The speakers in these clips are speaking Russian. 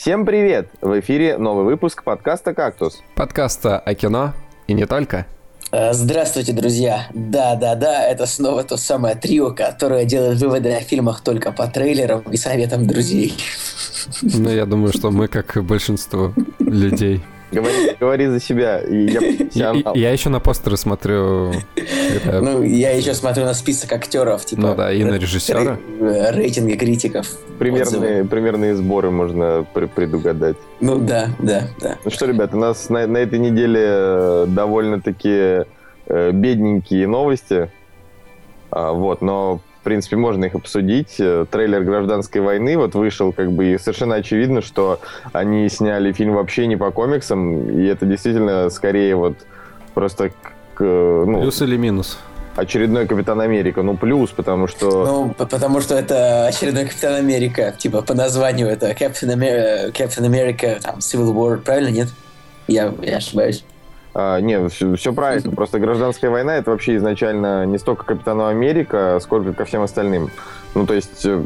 Всем привет! В эфире новый выпуск подкаста «Кактус». Подкаста о кино и не только. Э, здравствуйте, друзья! Да-да-да, это снова то самое трио, которое делает выводы о фильмах только по трейлерам и советам друзей. Ну, я думаю, что мы, как и большинство людей, Говори, говори за себя. И я, я, я еще на постеры смотрю. Ну, я еще смотрю на список актеров, типа. Ну да, и на режиссера. Рейтинги критиков. Примерные, примерные сборы можно предугадать. Ну да, да, да. Ну что, ребят, у нас на, на этой неделе э, довольно-таки э, бедненькие новости. А, вот, но в принципе, можно их обсудить. Э, трейлер «Гражданской войны» вот вышел, как бы, и совершенно очевидно, что они сняли фильм вообще не по комиксам, и это действительно скорее вот просто... К, ну, плюс или минус? Очередной Капитан Америка. Ну, плюс, потому что... Ну, потому что это очередной Капитан Америка. Типа, по названию это Captain America, Captain America там, Civil War, правильно, нет? Я, я ошибаюсь. А, не, все, все правильно. Просто гражданская война это вообще изначально не столько Капитану Америка, сколько ко всем остальным. Ну, то есть э,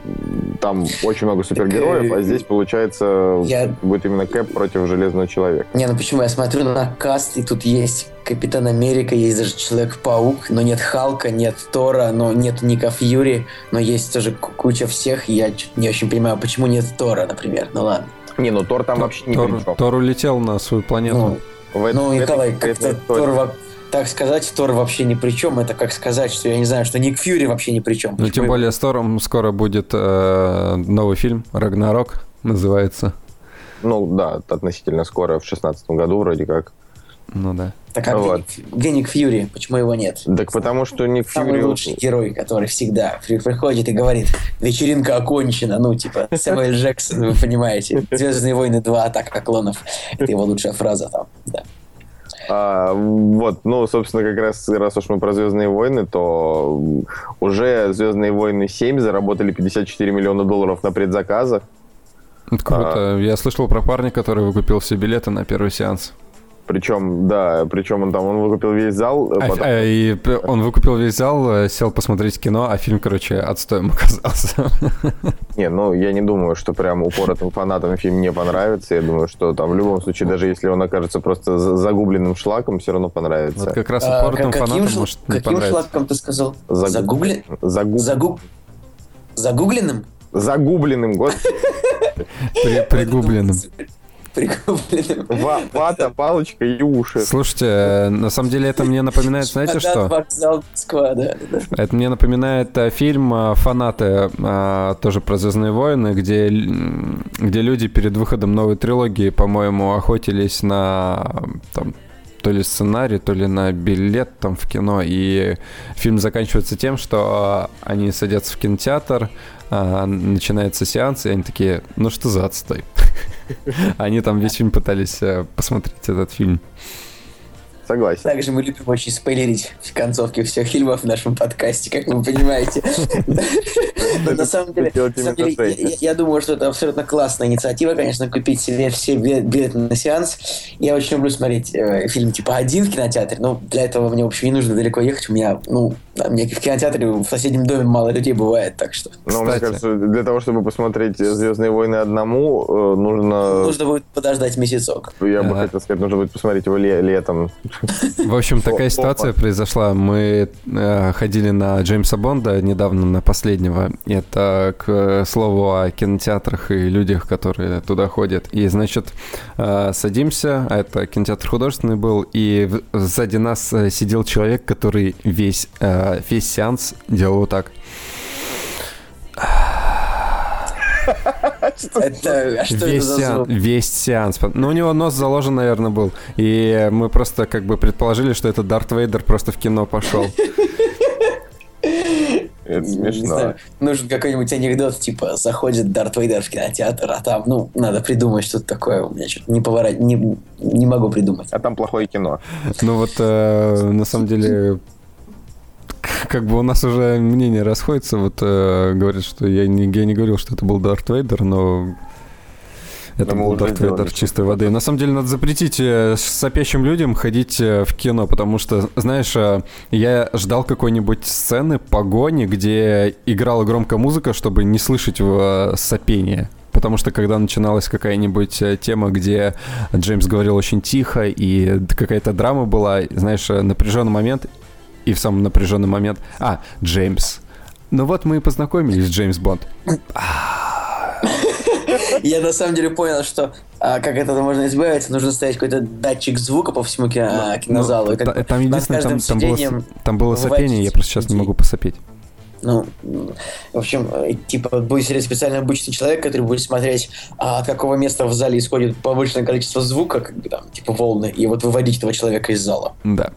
там очень много супергероев, а здесь, получается, я... будет именно Кэп против Железного Человека. Не, ну почему? Я смотрю на каст, и тут есть Капитан Америка, есть даже Человек-паук, но нет Халка, нет Тора, но нет Ника Фьюри, но есть тоже куча всех, и я не очень понимаю, почему нет Тора, например. Ну ладно. Не, ну Тор там Тор, вообще не Тор, Тор улетел на свою планету. Ну, в этом, ну, Николай, как-то Тор, так сказать, Тор вообще ни при чем. Это как сказать, что я не знаю, что Ник Фьюри вообще ни при чем. Ну, тем более с Тором скоро будет э, новый фильм «Рагнарок» называется. Ну, да, относительно скоро, в шестнадцатом году вроде как. Ну да. Так а вот. где, где Ник Фьюри? Почему его нет? Так потому что Ник Фьюри... Самый лучший герой, который всегда приходит и говорит, вечеринка окончена, ну, типа, Сэмюэль Джексон, вы понимаете. Звездные войны 2, атака клонов. Это его лучшая фраза там, да. А, вот, ну, собственно, как раз, раз уж мы про Звездные войны, то уже Звездные войны 7 заработали 54 миллиона долларов на предзаказах. Это круто. А, Я слышал про парня, который выкупил все билеты на первый сеанс. Причем, да, причем он там, он выкупил весь зал. А, потом... а, и он выкупил весь зал, э, сел посмотреть кино, а фильм, короче, отстоем оказался. Не, ну, я не думаю, что прям упоротым фанатам фильм не понравится. Я думаю, что там в любом случае, даже если он окажется просто загубленным шлаком, все равно понравится. Вот как раз упоротым а, фанатам шл... может не Каким шлаком ты сказал? Загуб... Загуглен? Загуб... Загуб... Загубленным? Загубленным, господи. Пригубленным прикупленным. Вата, палочка и уши. Слушайте, э, на самом деле это мне напоминает, знаете что? Вокзал. Это мне напоминает э, фильм э, «Фанаты», тоже про «Звездные войны», где, где люди перед выходом новой трилогии, по-моему, охотились на там, то ли сценарий, то ли на билет там в кино. И фильм заканчивается тем, что они садятся в кинотеатр, начинается сеанс, и они такие, ну что за отстой? Они там весь фильм пытались э, посмотреть этот фильм. Согласен. Также мы любим очень спойлерить в концовке всех фильмов в нашем подкасте, как вы понимаете. Но на самом деле, я думаю, что это абсолютно классная инициатива, конечно, купить себе все билеты на сеанс. Я очень люблю смотреть э, фильм типа один в кинотеатре, но для этого мне, в общем, не нужно далеко ехать. У меня, ну, мне в кинотеатре в соседнем доме мало людей бывает, так что. Ну, мне кажется, для того, чтобы посмотреть «Звездные войны» одному, э, нужно... Нужно будет подождать месяцок. Я бы хотел сказать, нужно будет посмотреть его летом. В общем, такая ситуация произошла. Мы э, ходили на Джеймса Бонда недавно, на последнего. Это к слову о кинотеатрах и людях, которые туда ходят. И, значит, э, садимся, а это кинотеатр художественный был, и сзади нас э, сидел человек, который весь, весь сеанс делал вот так. Это, а что весь, это сеанс, весь сеанс. Ну, у него нос заложен, наверное, был. И мы просто как бы предположили, что это Дарт Вейдер просто в кино пошел. Это смешно. нужен какой-нибудь анекдот, типа, заходит Дарт Вейдер в кинотеатр, а там, ну, надо придумать что-то такое. У меня что-то не поворот, не, не могу придумать. А там плохое кино. Ну вот, э, на самом деле, как бы у нас уже мнение расходится. Вот э, говорят, что я не, я не говорил, что это был Дарт Вейдер, но это был Дарт Вейдер чистой воды. На самом деле надо запретить э, сопящим людям ходить э, в кино, потому что, знаешь, э, я ждал какой-нибудь сцены погони, где играла громкая музыка, чтобы не слышать сопение потому что когда начиналась какая-нибудь тема, где Джеймс говорил очень тихо, и какая-то драма была, знаешь, напряженный момент, и в самый напряженный момент... А, Джеймс. Ну вот мы и познакомились, Джеймс Бонд. Я на самом деле понял, что а, как это можно избавиться, нужно ставить какой-то датчик звука по всему кино, ну, кинозалу. Ну, как, там единственное, там, там, было, там было сопение, я просто сейчас не могу посопеть. Ну, в общем, э, типа, будет сидеть специально обычный человек, который будет смотреть, а, от какого места в зале исходит повышенное количество звука, как бы там, типа, волны, и вот выводить этого человека из зала. Да.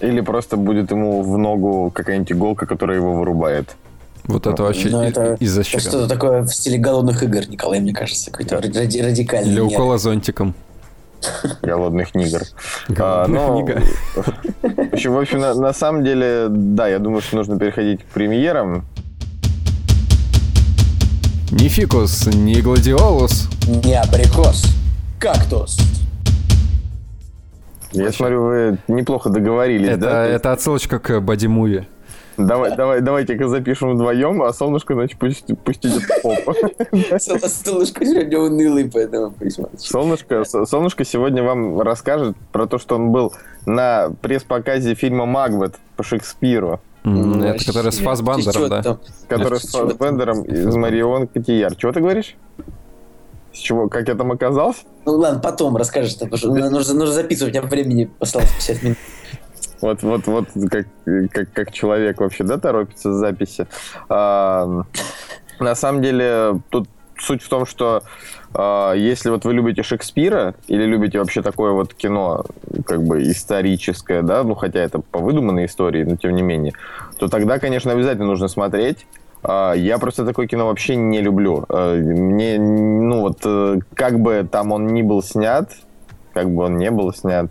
Или просто будет ему в ногу какая-нибудь иголка, которая его вырубает. Вот это вообще ну, это из-за чего? Что-то такое в стиле голодных игр, Николай, мне кажется, какой-то ради радикальный. Для укола зонтиком. Голодных нигр. А, но, в общем, в общем на, на самом деле, да, я думаю, что нужно переходить к премьерам. Не фикус, не гладиолус. Не абрикос. Кактус. Я смотрю, вы неплохо договорились, это, да? Это отсылочка к Бадимуе. Давай, давай, давайте-ка запишем вдвоем, а солнышко, значит, пусть, пусть идет в поп. Солнышко сегодня унылый, поэтому Солнышко, солнышко сегодня вам расскажет про то, что он был на пресс-показе фильма «Макбет» по Шекспиру. Это который с Фасбандером, да? Который с Фасбендером из Марион Котияр. Чего ты говоришь? С чего? Как я там оказался? Ну ладно, потом расскажешь. Нужно, нужно записывать, у меня времени осталось 50 минут. Вот, вот, вот как, как, как человек вообще, да, торопится с записи. А, на самом деле, тут суть в том, что э, если вот вы любите Шекспира или любите вообще такое вот кино, как бы историческое, да, ну хотя это по выдуманной истории, но тем не менее, то тогда, конечно, обязательно нужно смотреть. Э, я просто такое кино вообще не люблю. Э, мне, ну вот, э, как бы там он ни был снят, как бы он не был снят,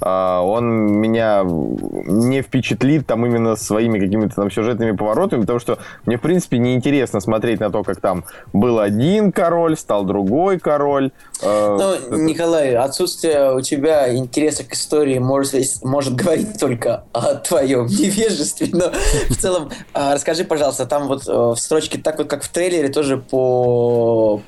а, он меня не впечатлит там именно своими какими-то там сюжетными поворотами, потому что мне, в принципе, неинтересно смотреть на то, как там был один король, стал другой король. А, ну, Николай, отсутствие у тебя интереса к истории может, может говорить только о твоем невежестве, но в целом а, расскажи, пожалуйста, там вот э, в строчке так вот, как в трейлере, тоже по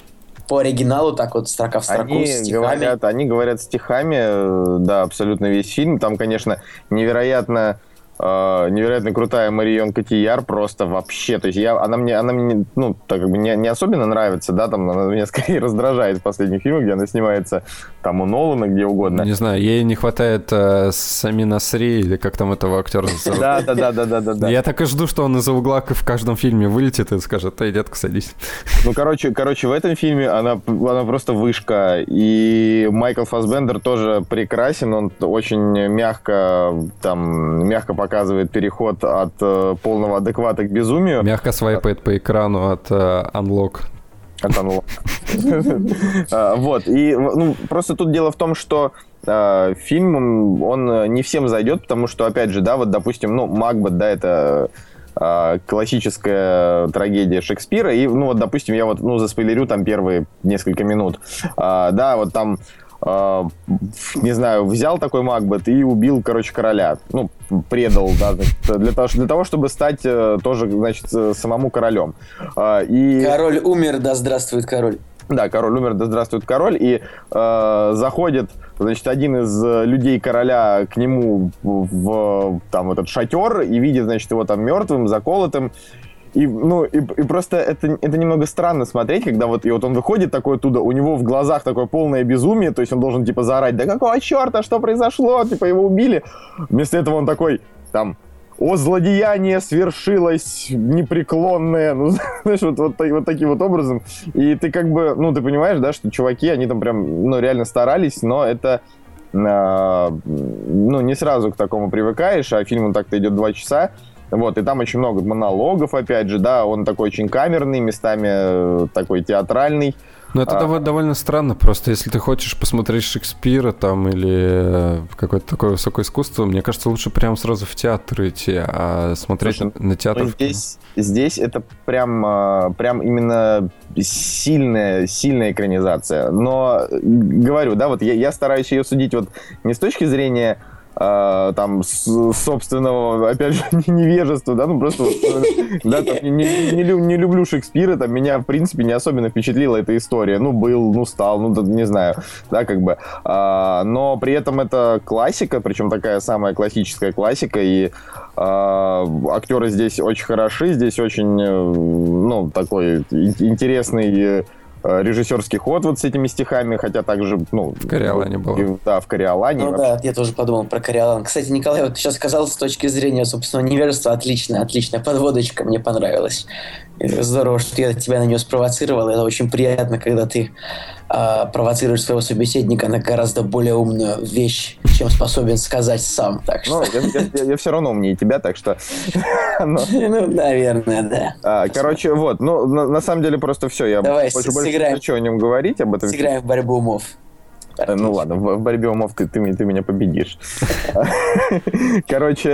по оригиналу так вот строка в строку они с стихами. Говорят, они говорят стихами, э, да, абсолютно весь фильм. Там, конечно, невероятно э, невероятно крутая Марион Котияр, просто вообще, то есть я, она мне, она мне, ну, так как бы не, не особенно нравится, да, там она меня скорее раздражает в последних фильмах, где она снимается там у Нолана, где угодно. Не знаю, ей не хватает э, Сами Насри, или как там этого актера Да, да, да, да, да, да. Я так и жду, что он из-за угла в каждом фильме вылетит и скажет, эй, детка, садись. Ну, короче, короче, в этом фильме она, она просто вышка, и Майкл Фасбендер тоже прекрасен, он очень мягко, там, мягко показывает переход от э, полного адеквата к безумию. Мягко свайпает по экрану от э, Unlock. Unlock. А, вот, и ну, просто тут дело в том, что э, фильм, он не всем зайдет, потому что, опять же, да, вот, допустим, ну, Макбет, да, это э, классическая трагедия Шекспира, и, ну, вот, допустим, я вот, ну, заспойлерю там первые несколько минут, да, вот там э, не знаю, взял такой Макбет и убил, короче, короля. Ну, предал, да, для того, для того чтобы стать э, тоже, значит, э, самому королем. Э, и... Король умер, да здравствует король. Да, король умер, да здравствует король, и э, заходит, значит, один из людей короля к нему в, в там этот шатер и видит, значит, его там мертвым, заколотым, и, ну, и, и просто это, это немного странно смотреть, когда вот, и вот он выходит такой оттуда, у него в глазах такое полное безумие, то есть он должен, типа, заорать, да какого черта, что произошло, типа, его убили. Вместо этого он такой, там, о, злодеяние свершилось непреклонное, ну, знаешь, вот, вот, вот таким вот образом. И ты как бы, ну, ты понимаешь, да, что чуваки, они там прям, ну, реально старались, но это, э, ну, не сразу к такому привыкаешь, а фильм он так-то идет два часа, вот, и там очень много монологов, опять же, да, он такой очень камерный, местами э, такой театральный. Ну, это а... довольно странно, просто если ты хочешь посмотреть Шекспира там или э, какое-то такое высокое искусство, мне кажется, лучше прямо сразу в театр идти, а смотреть Слушай, на театр. Ну, здесь, здесь это прям, э, прям именно сильная, сильная экранизация. Но говорю, да, вот я, я стараюсь ее судить вот не с точки зрения э, там с, собственного, опять же, невежества, да, ну просто, да, там, не, не, не, не люблю Шекспира, там меня, в принципе, не особенно впечатлила эта история. Ну, был, ну, стал, ну, не знаю, да, как бы. А, но при этом это классика, причем такая самая классическая классика, и а, актеры здесь очень хороши, здесь очень, э, ну, такой интересный Э, режиссерский ход вот с этими стихами, хотя также, ну... В Кориолане было. Да, в Кориолане. Ну вообще. да, я тоже подумал про Кориолан. Кстати, Николай, вот ты сейчас сказал с точки зрения, собственно, невежества, отличная, отличная подводочка, мне понравилась. Здорово, что я тебя на нее спровоцировал. Это очень приятно, когда ты э, провоцируешь своего собеседника на гораздо более умную вещь, чем способен сказать сам. Так что... Ну, я, я, я все равно умнее тебя, так что... Ну, наверное, да. А, короче, вот, ну, на самом деле просто все. Я больше хочу о нем говорить, об этом. Сыграем в борьбу умов. Э, ну ладно, в, борьбе умов ты, ты, ты меня победишь. Короче,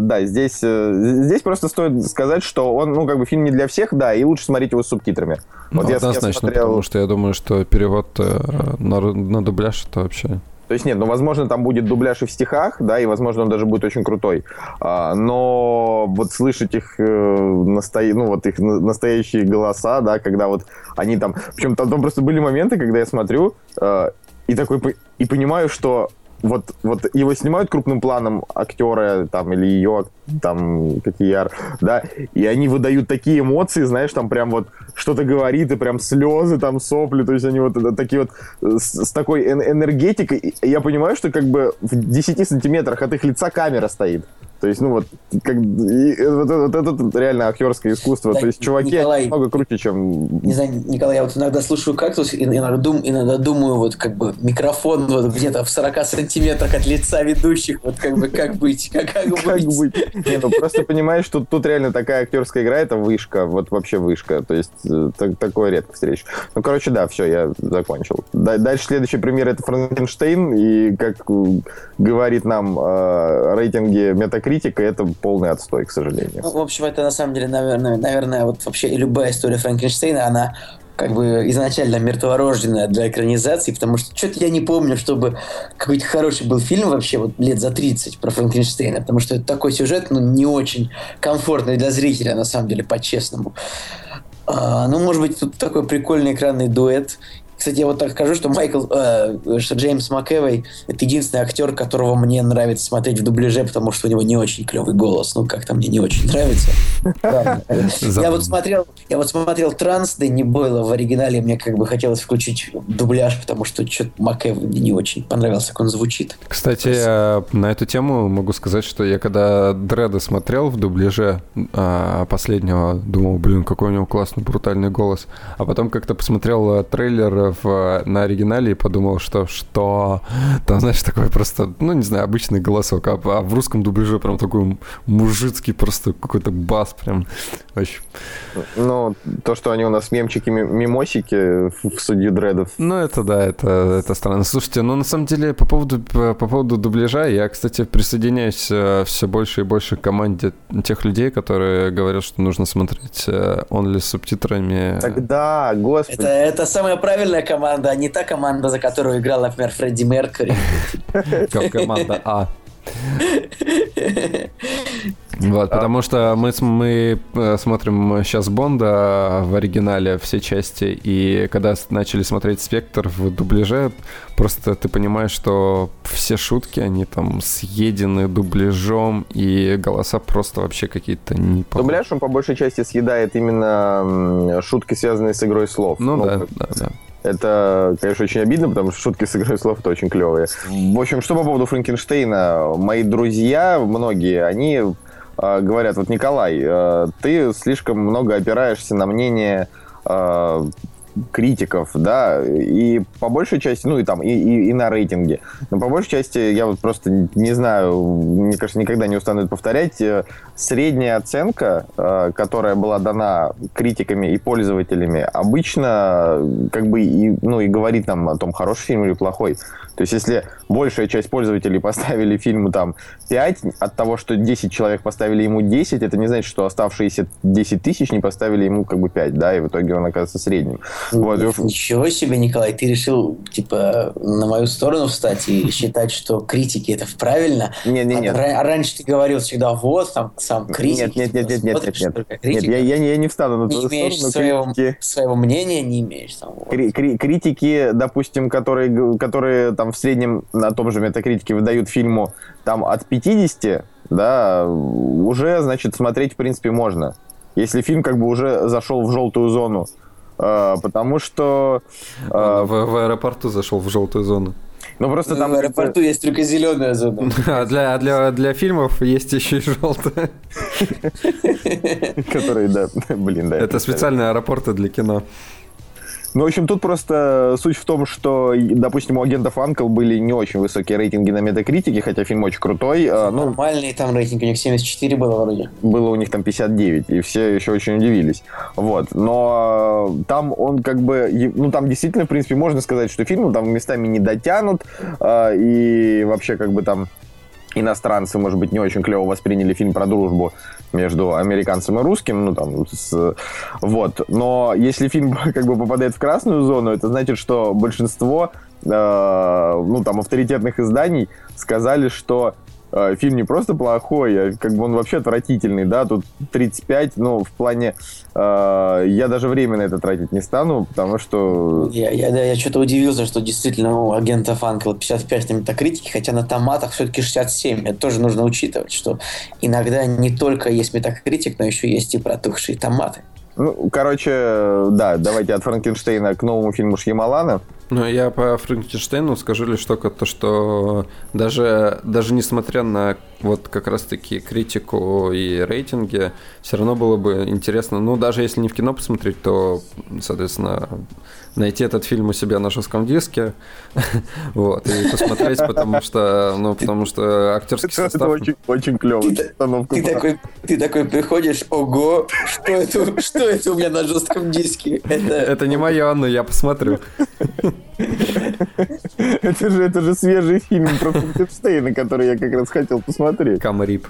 да, здесь, э, здесь просто стоит сказать, что он, ну, как бы фильм не для всех, да, и лучше смотреть его с субтитрами. Ну, вот однозначно, я смотрел... потому что я думаю, что перевод э, на, на дубляж это вообще... То есть нет, ну, возможно, там будет дубляж и в стихах, да, и, возможно, он даже будет очень крутой. А, но вот слышать их, э, насто... ну, вот их настоящие голоса, да, когда вот они там... Причем там, там просто были моменты, когда я смотрю, э, и такой и понимаю, что вот, вот его снимают крупным планом актеры там или ее там какие яр, да, и они выдают такие эмоции, знаешь, там прям вот что-то говорит и прям слезы там сопли, то есть они вот такие вот э, с, с такой энергетикой, и я понимаю, что как бы в 10 сантиметрах от их лица камера стоит. То есть, ну вот, как, и, вот, вот, вот это реально актерское искусство. Да, То есть, чуваки Николай, много круче, чем... Не знаю, Николай, я вот иногда слушаю «Кактус», и иногда, дум, иногда думаю, вот как бы микрофон вот где-то в 40 сантиметрах от лица ведущих, вот как бы как быть, как, как быть. Как быть? Не, ну просто понимаешь, что тут реально такая актерская игра, это вышка, вот вообще вышка. То есть, э, так, такое редко встреч. Ну, короче, да, все, я закончил. Дальше следующий пример это Франкенштейн, и как говорит нам э, рейтинги Metacritic, критика это полный отстой, к сожалению. Ну, в общем, это на самом деле, наверное, наверное, вот вообще любая история Франкенштейна, она как бы изначально мертворожденная для экранизации, потому что что-то я не помню, чтобы какой-то хороший был фильм вообще вот лет за 30 про Франкенштейна, потому что это такой сюжет, ну, не очень комфортный для зрителя, на самом деле, по-честному. А, ну, может быть, тут такой прикольный экранный дуэт кстати, я вот так скажу, что Майкл, э, что Джеймс МакЭвой это единственный актер, которого мне нравится смотреть в дубляже, потому что у него не очень клевый голос. Ну, как-то мне не очень нравится. Я вот смотрел, я вот смотрел Транс Дэнни Бойла в оригинале, мне как бы хотелось включить дубляж, потому что что-то МакЭвой мне не очень понравился, как он звучит. Кстати, э, на эту тему могу сказать, что я когда Дреда смотрел в дубляже а, последнего, думал, блин, какой у него классный, брутальный голос. А потом как-то посмотрел э, трейлер в, на оригинале и подумал, что что там, знаешь, такой просто, ну, не знаю, обычный голосок, а, а в русском дубляже прям такой мужицкий просто какой-то бас прям. Очень. Ну, то, что они у нас мемчики, мимосики в судью дредов. Ну, это да, это, это странно. Слушайте, ну, на самом деле, по поводу, по поводу дубляжа, я, кстати, присоединяюсь э, все больше и больше к команде тех людей, которые говорят, что нужно смотреть only э, с субтитрами. Тогда, господи. Это, это самое правильное сильная команда, а не та команда, за которую играл, например, Фредди Меркьюри. Как команда А. Вот, потому что мы, мы э, смотрим сейчас Бонда в оригинале все части, и когда начали смотреть Спектр в дубляже, просто ты понимаешь, что все шутки, они там съедены дубляжом, и голоса просто вообще какие-то не Дубляж, он по большей части съедает именно шутки, связанные с игрой слов. Ну, ну да, да, да. Это, конечно, очень обидно, потому что шутки с игрой слов это очень клевые. В общем, что по поводу Франкенштейна. Мои друзья, многие, они э, говорят, вот, Николай, э, ты слишком много опираешься на мнение э, критиков, да, и по большей части, ну и там, и, и, и на рейтинге. Но по большей части, я вот просто не знаю, мне кажется, никогда не устану это повторять, э, средняя оценка, э, которая была дана критиками и пользователями, обычно как бы и, ну, и говорит нам о том, хороший фильм или плохой. То есть, если большая часть пользователей поставили фильму там 5, от того, что 10 человек поставили ему 10, это не значит, что оставшиеся 10 тысяч не поставили ему как бы 5, да, и в итоге он оказывается средним. Вот. Ничего себе, Николай, ты решил, типа, на мою сторону встать и считать, что критики это правильно? Нет, нет, нет. А, раньше ты говорил всегда, вот, там, сам критик. Нет, нет, нет, нет, нет, нет, нет. Нет, я, я, я не встану на твою не сторону. Своего, критики... своего мнения не имеешь. Там, вот. Кри- кри- критики, допустим, которые, которые там в среднем на том же метакритике выдают фильму там от 50, да, уже, значит, смотреть, в принципе, можно. Если фильм как бы уже зашел в желтую зону. Э, потому что... Э, в, в аэропорту зашел в желтую зону. Ну просто там... В аэропорту есть только зеленая зона. А для, для, для фильмов есть еще и желтая. Которые, да, блин, да. Это специальные аэропорты для кино. Ну, в общем, тут просто суть в том, что, допустим, у агентов Анкл были не очень высокие рейтинги на метакритике, хотя фильм очень крутой. А, ну, Нормальный там рейтинг, у них 74 было вроде. Было у них там 59, и все еще очень удивились. Вот. Но там он как бы... Ну, там действительно, в принципе, можно сказать, что фильм там местами не дотянут, а, и вообще как бы там иностранцы, может быть, не очень клево восприняли фильм про дружбу между американцем и русским, ну там, с, вот. Но если фильм как бы попадает в красную зону, это значит, что большинство, э, ну там, авторитетных изданий сказали, что фильм не просто плохой, а как бы он вообще отвратительный, да, тут 35, ну, в плане, э, я даже время на это тратить не стану, потому что... Я, я, да, я что-то удивился, что действительно у агента Фанкела 55 на метакритике, хотя на томатах все-таки 67, это тоже нужно учитывать, что иногда не только есть метакритик, но еще есть и протухшие томаты. Ну, короче, да, давайте от Франкенштейна к новому фильму Шьямалана. Ну, я по Франкенштейну скажу лишь только то, что даже, даже несмотря на вот как раз-таки критику и рейтинги, все равно было бы интересно, ну, даже если не в кино посмотреть, то, соответственно, найти этот фильм у себя на жестком диске, вот, и посмотреть, потому что, ну, потому что актерский состав... Это очень, очень клевый. Ты, ты, такой, ты такой приходишь, ого, что это, что это у меня на жестком диске? Это, это не мое, но я посмотрю. Это же, это же свежий фильм про Франкенштейна, который я как раз хотел посмотреть. Камарип.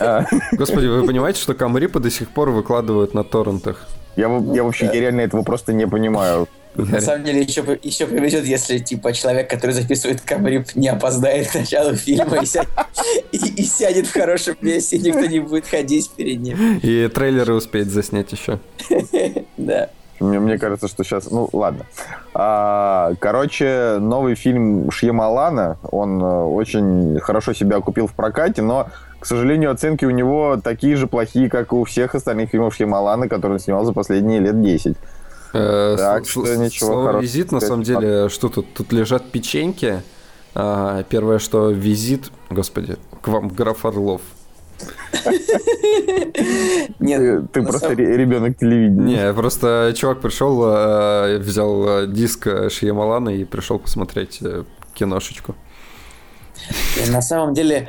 А. Господи, вы понимаете, что Камрипа до сих пор выкладывают на торрентах? Я, я вообще я реально этого просто не понимаю. На самом деле еще, еще повезет, если типа человек, который записывает камрип, не опоздает к началу фильма и, сядет, и, и сядет в хорошем месте, никто не будет ходить перед ним. И трейлеры успеет заснять еще. Да. Мне, мне кажется, что сейчас... Ну, ладно. А, короче, новый фильм Шьямалана, он э, очень хорошо себя купил в прокате, но, к сожалению, оценки у него такие же плохие, как и у всех остальных фильмов Шьямалана, которые он снимал за последние лет 10. Э, так что ничего Слово «визит», на самом деле, что тут? Тут лежат печеньки. А, первое, что визит... Господи, к вам граф Орлов. Нет, ты просто ребенок телевидения. Не, просто чувак пришел, э, взял э, диск Шьямалана и пришел посмотреть э, киношечку. На самом деле,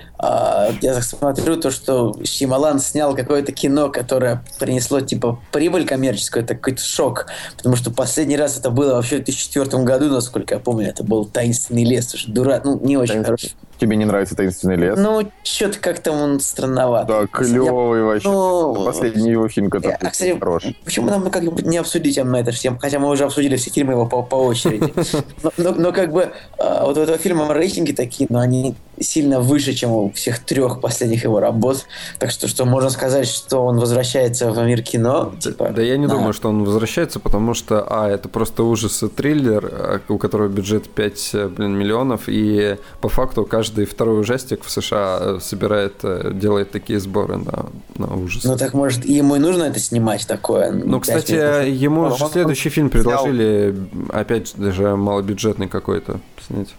я смотрю то, что Шималан снял какое-то кино, которое принесло типа прибыль коммерческую, это какой-то шок. Потому что последний раз это было вообще в 2004 году, насколько я помню, это был «Таинственный лес». Слушай, дурак, ну не очень хороший. Тебе не нравится «Таинственный лес»? Ну, что-то как-то он странноват. Да, клевый я... вообще. Ну... Последний его фильм, который а, кстати, хороший. Почему нам как бы не обсудить на эту тему? Хотя мы уже обсудили все фильмы его по, по очереди. Но, но, но как бы а, вот у этого фильма рейтинги такие, но они сильно выше, чем у всех трех последних его работ. Так что, что можно сказать, что он возвращается в мир кино. Да, типа, да я не да. думаю, что он возвращается, потому что, а, это просто ужас и триллер, а, у которого бюджет 5 э, блин, миллионов, и по факту каждый второй ужастик в США э, собирает, э, делает такие сборы на, на ужас. Ну так может, ему и нужно это снимать такое? Ну, кстати, минут. ему же следующий фильм предложили, опять даже малобюджетный какой-то снять.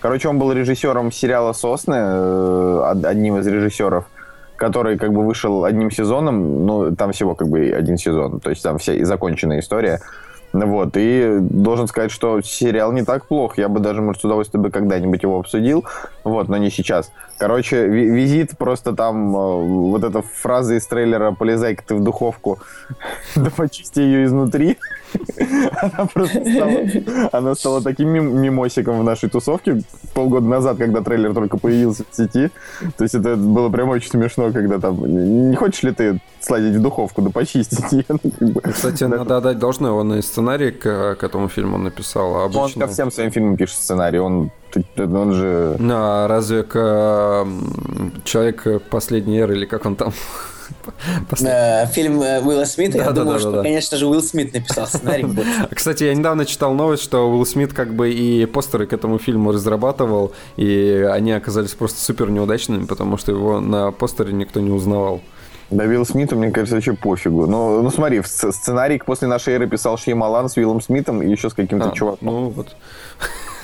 Короче, он был режиссером сериала «Сосны», э, одним из режиссеров, который как бы вышел одним сезоном, ну, там всего как бы один сезон, то есть там вся и законченная история. Вот, и должен сказать, что сериал не так плох. Я бы даже, может, с удовольствием бы когда-нибудь его обсудил. Вот, но не сейчас. Короче, визит просто там, э, вот эта фраза из трейлера «Полезай-ка ты в духовку, да почисти ее изнутри». Она просто стала, она стала таким мимосиком в нашей тусовке полгода назад, когда трейлер только появился в сети. То есть это было прям очень смешно, когда там... Не хочешь ли ты сладить в духовку, да почистить ее? Ну, Кстати, надо отдать должное, он и сценарий к, к этому фильму написал. А обычно... Он ко всем своим фильмам пишет сценарий, он, он же... А разве к человек последней эры, или как он там фильм э, Уилла Смита, я думаю, что, конечно же, Уилл Смит написал сценарий. Кстати, я недавно читал новость, что Уилл Смит как бы и постеры к этому фильму разрабатывал, и они оказались просто супер неудачными, потому что его на постере никто не узнавал. Да, Уилл Смиту, мне кажется, вообще пофигу. Ну, ну смотри, сценарий после нашей эры писал Шьямалан с Уиллом Смитом и еще с каким-то а, чуваком. Ну, вот.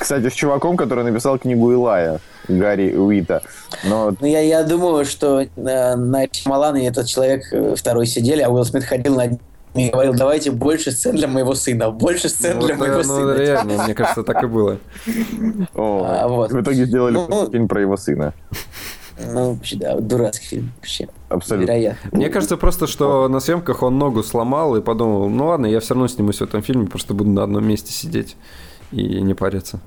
Кстати, с чуваком, который написал книгу Илая, Гарри Уита. Но... Ну, я, я думаю, что э, на Шьямалана этот человек э, второй сидели, а Уилл Смит ходил на и говорил, давайте больше сцен для моего сына, больше сцен ну, для моего ну, сына. Ну, реально, мне кажется, так и было. О, а, вот. В итоге сделали ну, фильм про его сына. Ну, вообще, да, дурацкий фильм. Вообще. Абсолютно. Вероятно. Мне кажется просто, что на съемках он ногу сломал и подумал, ну ладно, я все равно снимусь в этом фильме, просто буду на одном месте сидеть и не париться.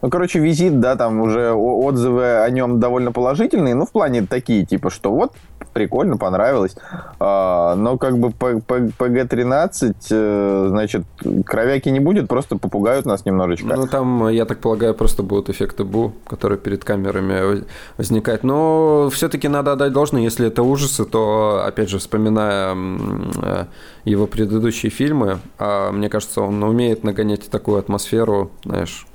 Ну, короче, визит, да, там уже отзывы о нем довольно положительные, ну, в плане такие, типа, что вот, прикольно, понравилось. А, но как бы ПГ-13, э, значит, кровяки не будет, просто попугают нас немножечко. Ну, там, я так полагаю, просто будут эффекты Бу, которые перед камерами возникают. Но все-таки надо отдать должное, если это ужасы, то, опять же, вспоминая э, его предыдущие фильмы, а, мне кажется, он умеет нагонять такую атмосферу, знаешь,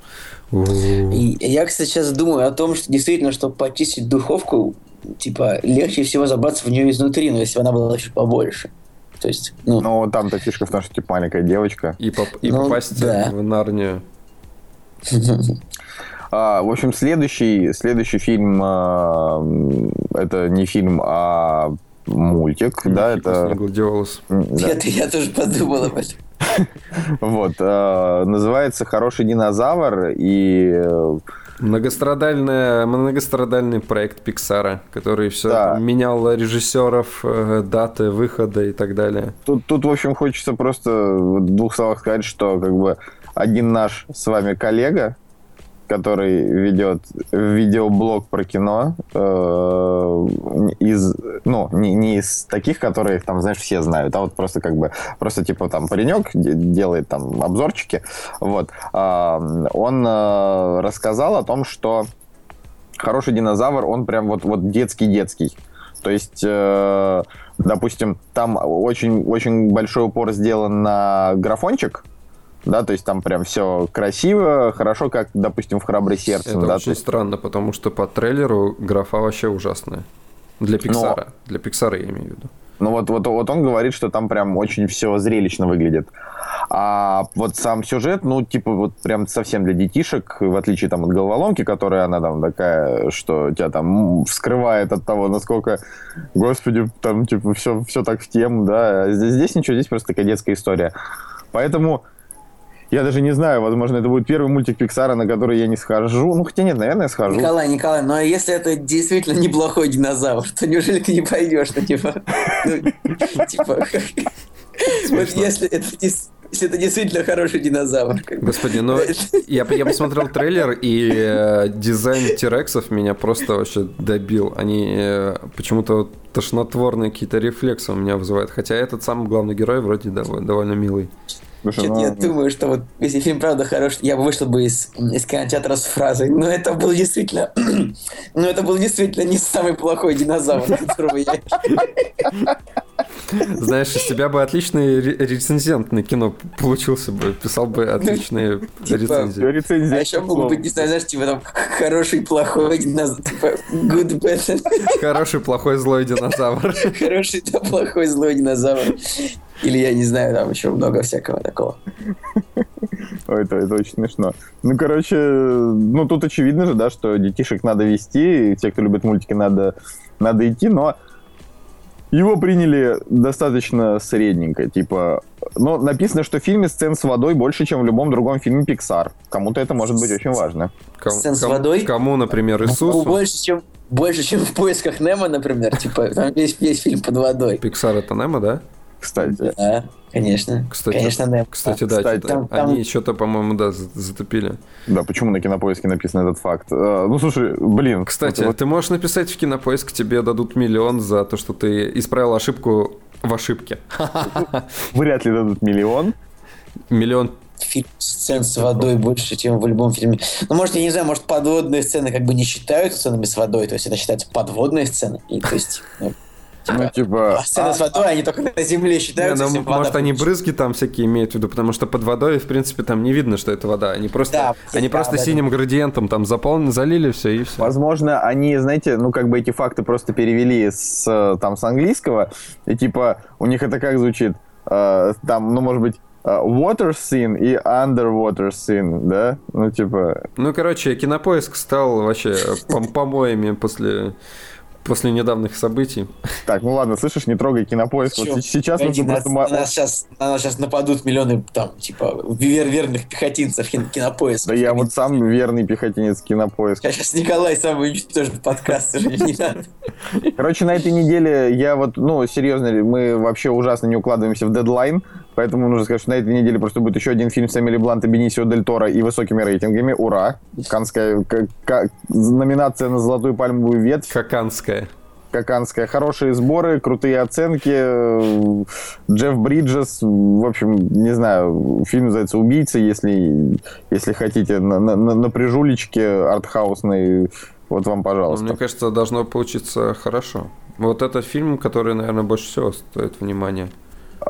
и я, кстати, сейчас думаю о том, что действительно, чтобы почистить духовку, типа, легче всего забраться в нее изнутри, но если она была еще побольше. То есть, ну... Ну, там-то фишка в том, что, типа, маленькая девочка. И, поп и ну, попасть да. в Нарнию. А, в общем, следующий, следующий фильм, а, это не фильм, а мультик, да, это... Гладиолус. Да. Это я тоже подумал об этом. Вот. Э, называется «Хороший динозавр» и... Э, Многострадальный, проект Пиксара, который все да. менял режиссеров, э, даты выхода и так далее. Тут, тут, в общем, хочется просто в двух словах сказать, что как бы один наш с вами коллега, который ведет видеоблог про кино э, из, ну, не, не из таких, которые там, знаешь, все знают, а вот просто как бы, просто типа там паренек делает там обзорчики, вот, э, он э, рассказал о том, что хороший динозавр, он прям вот, вот детский-детский. То есть, э, допустим, там очень, очень большой упор сделан на графончик, да, то есть там прям все красиво, хорошо, как, допустим, в «Храбрый сердцем». Это да, очень есть... странно, потому что по трейлеру графа вообще ужасная. Для Пиксара. Но... Для Пиксара я имею в виду. Ну вот, вот, вот он говорит, что там прям очень все зрелищно выглядит. А вот сам сюжет, ну, типа, вот прям совсем для детишек, в отличие там от головоломки, которая она там такая, что тебя там вскрывает от того, насколько, господи, там, типа, все, все так в тему, да. А здесь, здесь ничего, здесь просто такая детская история. Поэтому я даже не знаю, возможно, это будет первый мультик Пиксара, на который я не схожу. Ну, хотя нет, наверное, я схожу. Николай, Николай, но если это действительно неплохой динозавр, то неужели ты не пойдешь? Ну, типа, ну, типа, вот если это если это действительно хороший динозавр. Господи, ну я, я посмотрел трейлер, и э, дизайн Тирексов меня просто вообще добил. Они э, почему-то тошнотворные какие-то рефлексы у меня вызывают. Хотя этот самый главный герой вроде довольно, довольно милый. Слушай, ну... Я думаю, что вот если фильм правда хороший, я бы вышел бы из, из кинотеатра с фразой, но это был действительно, но это был действительно не самый плохой динозавр, которого я... Знаешь, из тебя бы отличный рецензент на кино получился бы, писал бы ну, отличные типа, рецензии. рецензии. А еще мог быть, не знаю, знаешь, типа там хороший, плохой динозавр, типа good, bad. Хороший, плохой, злой динозавр. Хороший, плохой, злой динозавр. Или я не знаю, там еще много всякого такого. Ой, это, это очень смешно. Ну, короче, ну тут очевидно же, да, что детишек надо вести, и те, кто любит мультики, надо, надо идти, но его приняли достаточно средненько, типа... Но написано, что в фильме сцен с водой больше, чем в любом другом фильме Pixar. Кому-то это может быть очень важно. Ком, сцен с водой? Кому, например, Иисусу? Больше, чем, больше, чем в поисках Немо, например. Типа, там есть, есть фильм под водой. Pixar это Немо, да? Кстати. Да. Конечно. Кстати, Конечно, да. Кстати, да. Кстати, там, они там... что-то, по-моему, да, затопили. Да, почему на кинопоиске написан этот факт? А, ну, слушай, блин. Кстати, вот... ты можешь написать в кинопоиск, тебе дадут миллион за то, что ты исправил ошибку в ошибке. Вряд ли дадут миллион. Миллион фильм сцен с водой больше, чем в любом фильме. Ну, может, я не знаю, может, подводные сцены как бы не считаются сценами с водой, то есть это считается подводные сцены. И, то есть, ну, ну, типа... А с водой, они только на земле считаются. Не, ну, может, они брызги там всякие имеют в виду, потому что под водой, в принципе, там не видно, что это вода. Они просто, да, они да, просто да, синим да. градиентом там заполнили, залили все и все. Возможно, они, знаете, ну, как бы эти факты просто перевели с, там, с английского, и типа у них это как звучит? Uh, там, ну, может быть, uh, water scene и underwater scene, да? Ну, типа... Ну, короче, Кинопоиск стал вообще помоями после после недавних событий. Так, ну ладно, слышишь, не трогай кинопоиск. Вот сейчас нужно нас, просто... На нас, сейчас, на нас сейчас нападут миллионы, там, типа, вер верных пехотинцев кинопоиска. Да я вот сам верный пехотинец кинопоиска. Сейчас Николай сам уничтожит подкаст, уже не надо. Короче, на этой неделе я вот, ну, серьезно, мы вообще ужасно не укладываемся в дедлайн, поэтому нужно сказать, что на этой неделе просто будет еще один фильм с Эмили Блант и Бенисио Дель Торо и высокими рейтингами. Ура! Канская номинация на Золотую пальмовую ветвь. Хаканская каканская. Хорошие сборы, крутые оценки. Джефф Бриджес, в общем, не знаю, фильм называется «Убийца», если, если хотите, на, на, на прижулечке артхаусной. Вот вам, пожалуйста. Мне кажется, должно получиться хорошо. Вот это фильм, который, наверное, больше всего стоит внимания.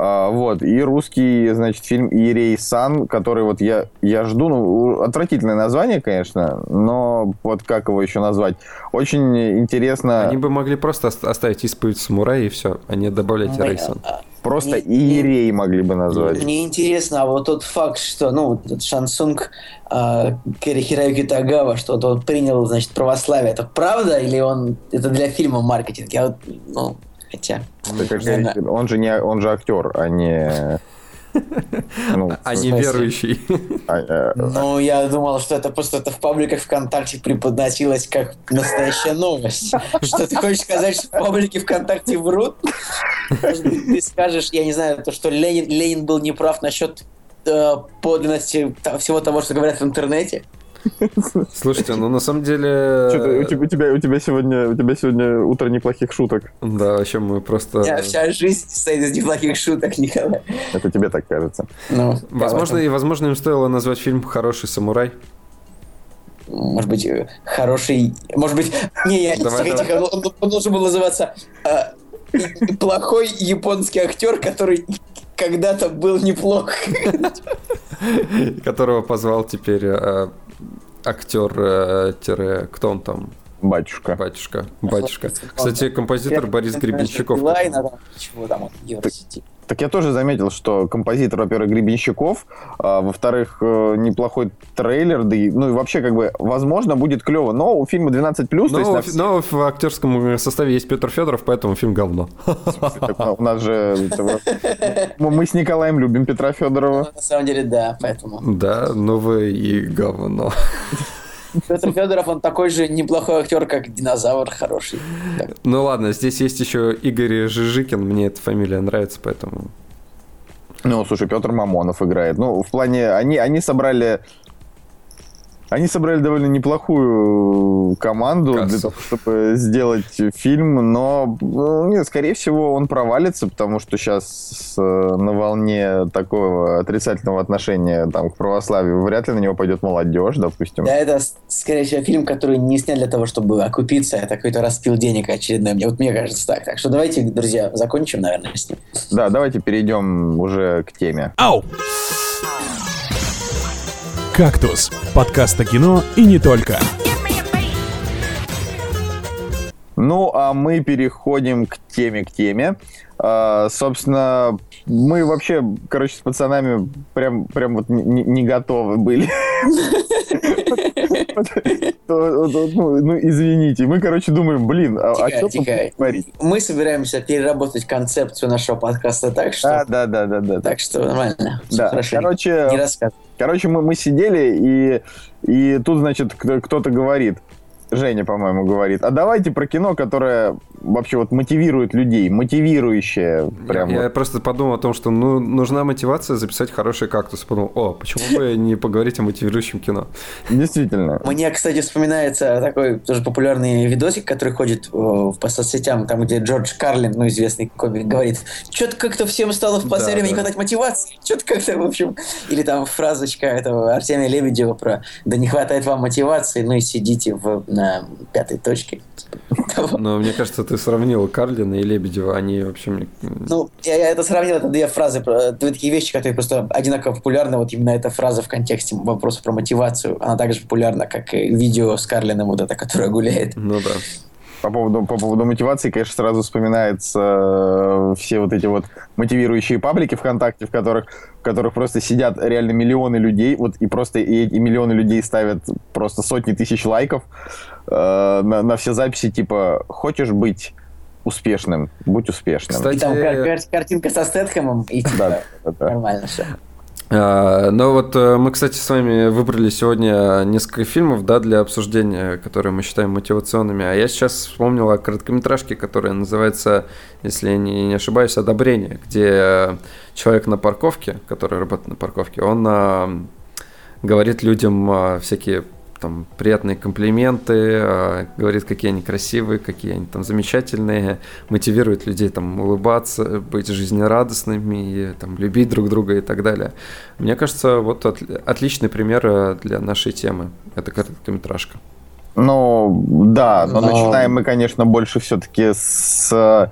А, вот, и русский, значит, фильм «Иерей Сан», который вот я, я жду, ну, отвратительное название, конечно, но вот как его еще назвать? Очень интересно... Они бы могли просто оставить исповедь самурая и все, а не добавлять «Иерей Сан». Просто мне, Иерей могли бы назвать. Мне интересно, а вот тот факт, что, ну, этот Шансунг э, Кэри Хироюки Тагава, что вот он принял, значит, православие, это правда или он это для фильма маркетинг? Я вот, ну, Хотя... Наверное... Он же не он же актер, а не... Ну, а не верующий. А, э, ну, я думал, что это просто это в пабликах ВКонтакте преподносилось как настоящая новость. Что ты хочешь сказать, что паблики ВКонтакте врут? ты скажешь, я не знаю, то, что Ленин, Ленин был неправ насчет э, подлинности всего того, что говорят в интернете? Слушайте, ну на самом деле... Что-то у тебя, у, тебя, у, тебя сегодня, у тебя сегодня утро неплохих шуток. Да, вообще мы просто... Я вся жизнь состоит из неплохих шуток, Николай. Это тебе так кажется. Ну, возможно, и возможно им стоило назвать фильм «Хороший самурай». Может быть, э, хороший... Может быть... Не, я... Давай, давай. Он, он должен был называться э, «Плохой японский актер, который когда-то был неплох». Которого позвал теперь э, актер, кто он там? Батюшка. Батюшка. Батюшка. Кстати, композитор Борис Гребенщиков. Чего там, Евросети. Так я тоже заметил, что композитор, во-первых, Гребенщиков, а, во-вторых, э, неплохой трейлер, да и, ну и вообще, как бы, возможно, будет клево. Но у фильма 12+, но, то есть... На... Но в актерском составе есть Петр Федоров, поэтому фильм говно. У нас же... Мы с Николаем любим Петра Федорова. Ну, на самом деле, да, поэтому... Да, но вы и говно. Петр Федоров, он такой же неплохой актер, как динозавр хороший. Ну ладно, здесь есть еще Игорь Жижикин, мне эта фамилия нравится, поэтому... Ну, слушай, Петр Мамонов играет. Ну, в плане, они, они собрали они собрали довольно неплохую команду Кассу. для того, чтобы сделать фильм, но, ну, нет, скорее всего, он провалится, потому что сейчас э, на волне такого отрицательного отношения там, к православию вряд ли на него пойдет молодежь, допустим. Да, это, скорее всего, фильм, который не снят для того, чтобы окупиться, это какой-то распил денег очередной. Мне, вот мне кажется так. Так что давайте, друзья, закончим, наверное, с ним. Да, давайте перейдем уже к теме. Ау! «Кактус» – подкаст о кино и не только. Ну, а мы переходим к теме, к теме. А, собственно, мы вообще, короче, с пацанами прям, прям вот не, не готовы были. Ну, извините, мы, короче, думаем, блин, а, а что говорить? Мы собираемся переработать концепцию нашего подкаста так, что... Да, да, да, да. Так что нормально. Да, короче... Не рассказывай. Короче, мы, мы сидели, и, и тут, значит, кто-то говорит, Женя, по-моему, говорит. А давайте про кино, которое вообще вот мотивирует людей, мотивирующее. Прям я, вот. я просто подумал о том, что ну, нужна мотивация записать хороший кактус. Подумал, о, почему бы не поговорить о мотивирующем кино? Действительно. Мне, кстати, вспоминается такой тоже популярный видосик, который ходит по соцсетям, там, где Джордж Карлин, ну, известный комик, говорит, что-то как-то всем стало в последнее время да, не хватать мотивации, что-то как-то, в общем... Или там фразочка этого Артемия Лебедева про «да не хватает вам мотивации, ну и сидите в на пятой точке. Но мне кажется, ты сравнил Карлина и Лебедева, они вообще... Ну, я, я это сравнил, это две фразы, две такие вещи, которые просто одинаково популярны. Вот именно эта фраза в контексте вопроса про мотивацию, она также популярна, как и видео с Карлином, вот это, которое гуляет. Ну да. По поводу, по поводу мотивации, конечно, сразу вспоминается э, все вот эти вот мотивирующие паблики ВКонтакте, в которых, в которых просто сидят реально миллионы людей, вот и просто и эти миллионы людей ставят просто сотни тысяч лайков э, на, на все записи, типа, хочешь быть успешным, будь успешным. Кстати, и там кар- картинка со Стэтхэмом, и типа, да, да, да. нормально все. А, ну вот э, мы, кстати, с вами выбрали сегодня несколько фильмов, да, для обсуждения, которые мы считаем мотивационными. А я сейчас вспомнил о короткометражке, которая называется, если я не ошибаюсь, «Одобрение», где человек на парковке, который работает на парковке, он а, говорит людям всякие там приятные комплименты, э, говорит, какие они красивые, какие они там замечательные, мотивирует людей там улыбаться, быть жизнерадостными, и, там, любить друг друга и так далее. Мне кажется, вот от, отличный пример э, для нашей темы. Это короткометражка. Ну, да, но, но начинаем мы, конечно, больше все-таки с э,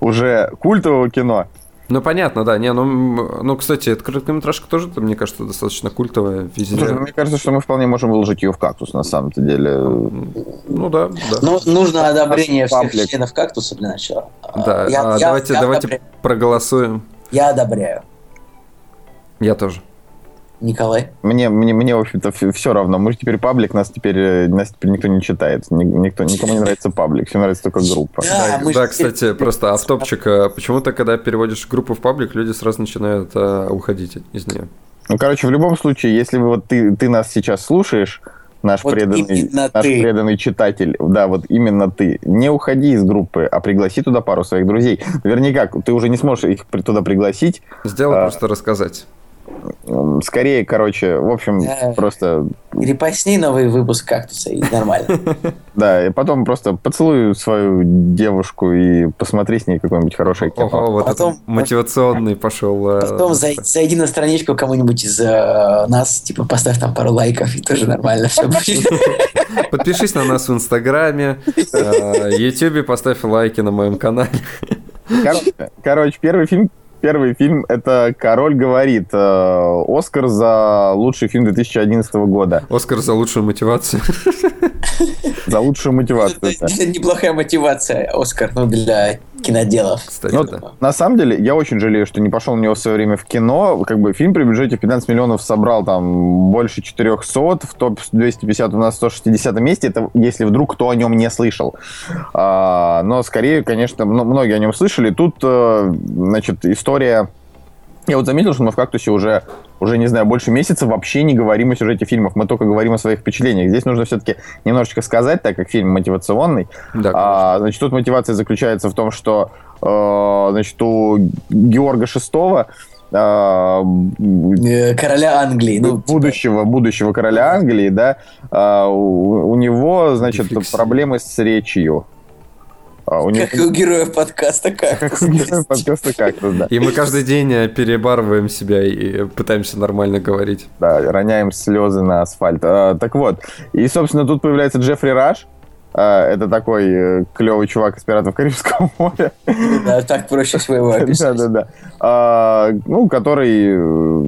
уже культового кино. Ну, понятно, да. Не, ну, ну, кстати, эта короткометражка тоже, мне кажется, достаточно культовая везде. Слушай, ну, мне кажется, что мы вполне можем выложить ее в кактус, на самом-то деле. Ну, да, да. Ну, нужно одобрение всех членов кактуса для начала. Да, я, а, я, давайте, я давайте одобряю. проголосуем. Я одобряю. Я тоже. Николай? Мне, мне, мне в общем-то, все равно. Мы же теперь паблик, нас теперь, э, нас теперь никто не читает. Никто, никому не нравится паблик, всем нравится только группа. Да, да, да кстати, просто автопчик. Э, почему-то, когда переводишь группу в паблик, люди сразу начинают а, уходить из нее. Ну, короче, в любом случае, если вот ты, ты нас сейчас слушаешь, наш, вот преданный, наш ты. преданный читатель, да, вот именно ты, не уходи из группы, а пригласи туда пару своих друзей. Наверняка ты уже не сможешь их туда пригласить. Сделай а, просто рассказать. Скорее, короче, в общем, да. просто... Репостни новый выпуск «Кактуса», и нормально. Да, и потом просто поцелуй свою девушку и посмотри с ней какое-нибудь хорошее кино. Ого, вот потом, мотивационный пошел. Э, потом зайди на страничку кому-нибудь из э, нас, типа, поставь там пару лайков, и тоже нормально все будет. Подпишись на нас в Инстаграме, э, Ютубе, поставь лайки на моем канале. Короче, короче, первый фильм, первый фильм это «Король говорит». Э, Оскар за лучший фильм 2011 года. Оскар за лучшую мотивацию. За лучшую мотивацию. Это неплохая мотивация, Оскар, ну, для киноделов. Кстати, Но, да. На самом деле, я очень жалею, что не пошел на него в свое время в кино. Как бы фильм при бюджете 15 миллионов собрал там больше 400, в топ-250 у нас 160 месте. Это если вдруг кто о нем не слышал. А, но скорее, конечно, многие о нем слышали. Тут, э, значит, история я вот заметил, что мы в «Кактусе» уже, уже, не знаю, больше месяца вообще не говорим о сюжете фильмов. Мы только говорим о своих впечатлениях. Здесь нужно все-таки немножечко сказать, так как фильм мотивационный. Да, а, значит, тут мотивация заключается в том, что э, значит, у Георга VI а, э, короля Англии. Ну, типа. будущего, будущего короля Англии, да, а, у, у него, значит, Дефлексия. проблемы с речью. А у как него... у героев подкаста как. Как у героев подкаста как да. И мы каждый день э, перебарываем себя и пытаемся нормально говорить. Да, роняем слезы на асфальт. А, так вот, и, собственно, тут появляется Джеффри Раш, а, это такой э, клевый чувак из «Пиратов Карибского моря». Да, так проще всего его описать. Да, да, да. А, ну, который э,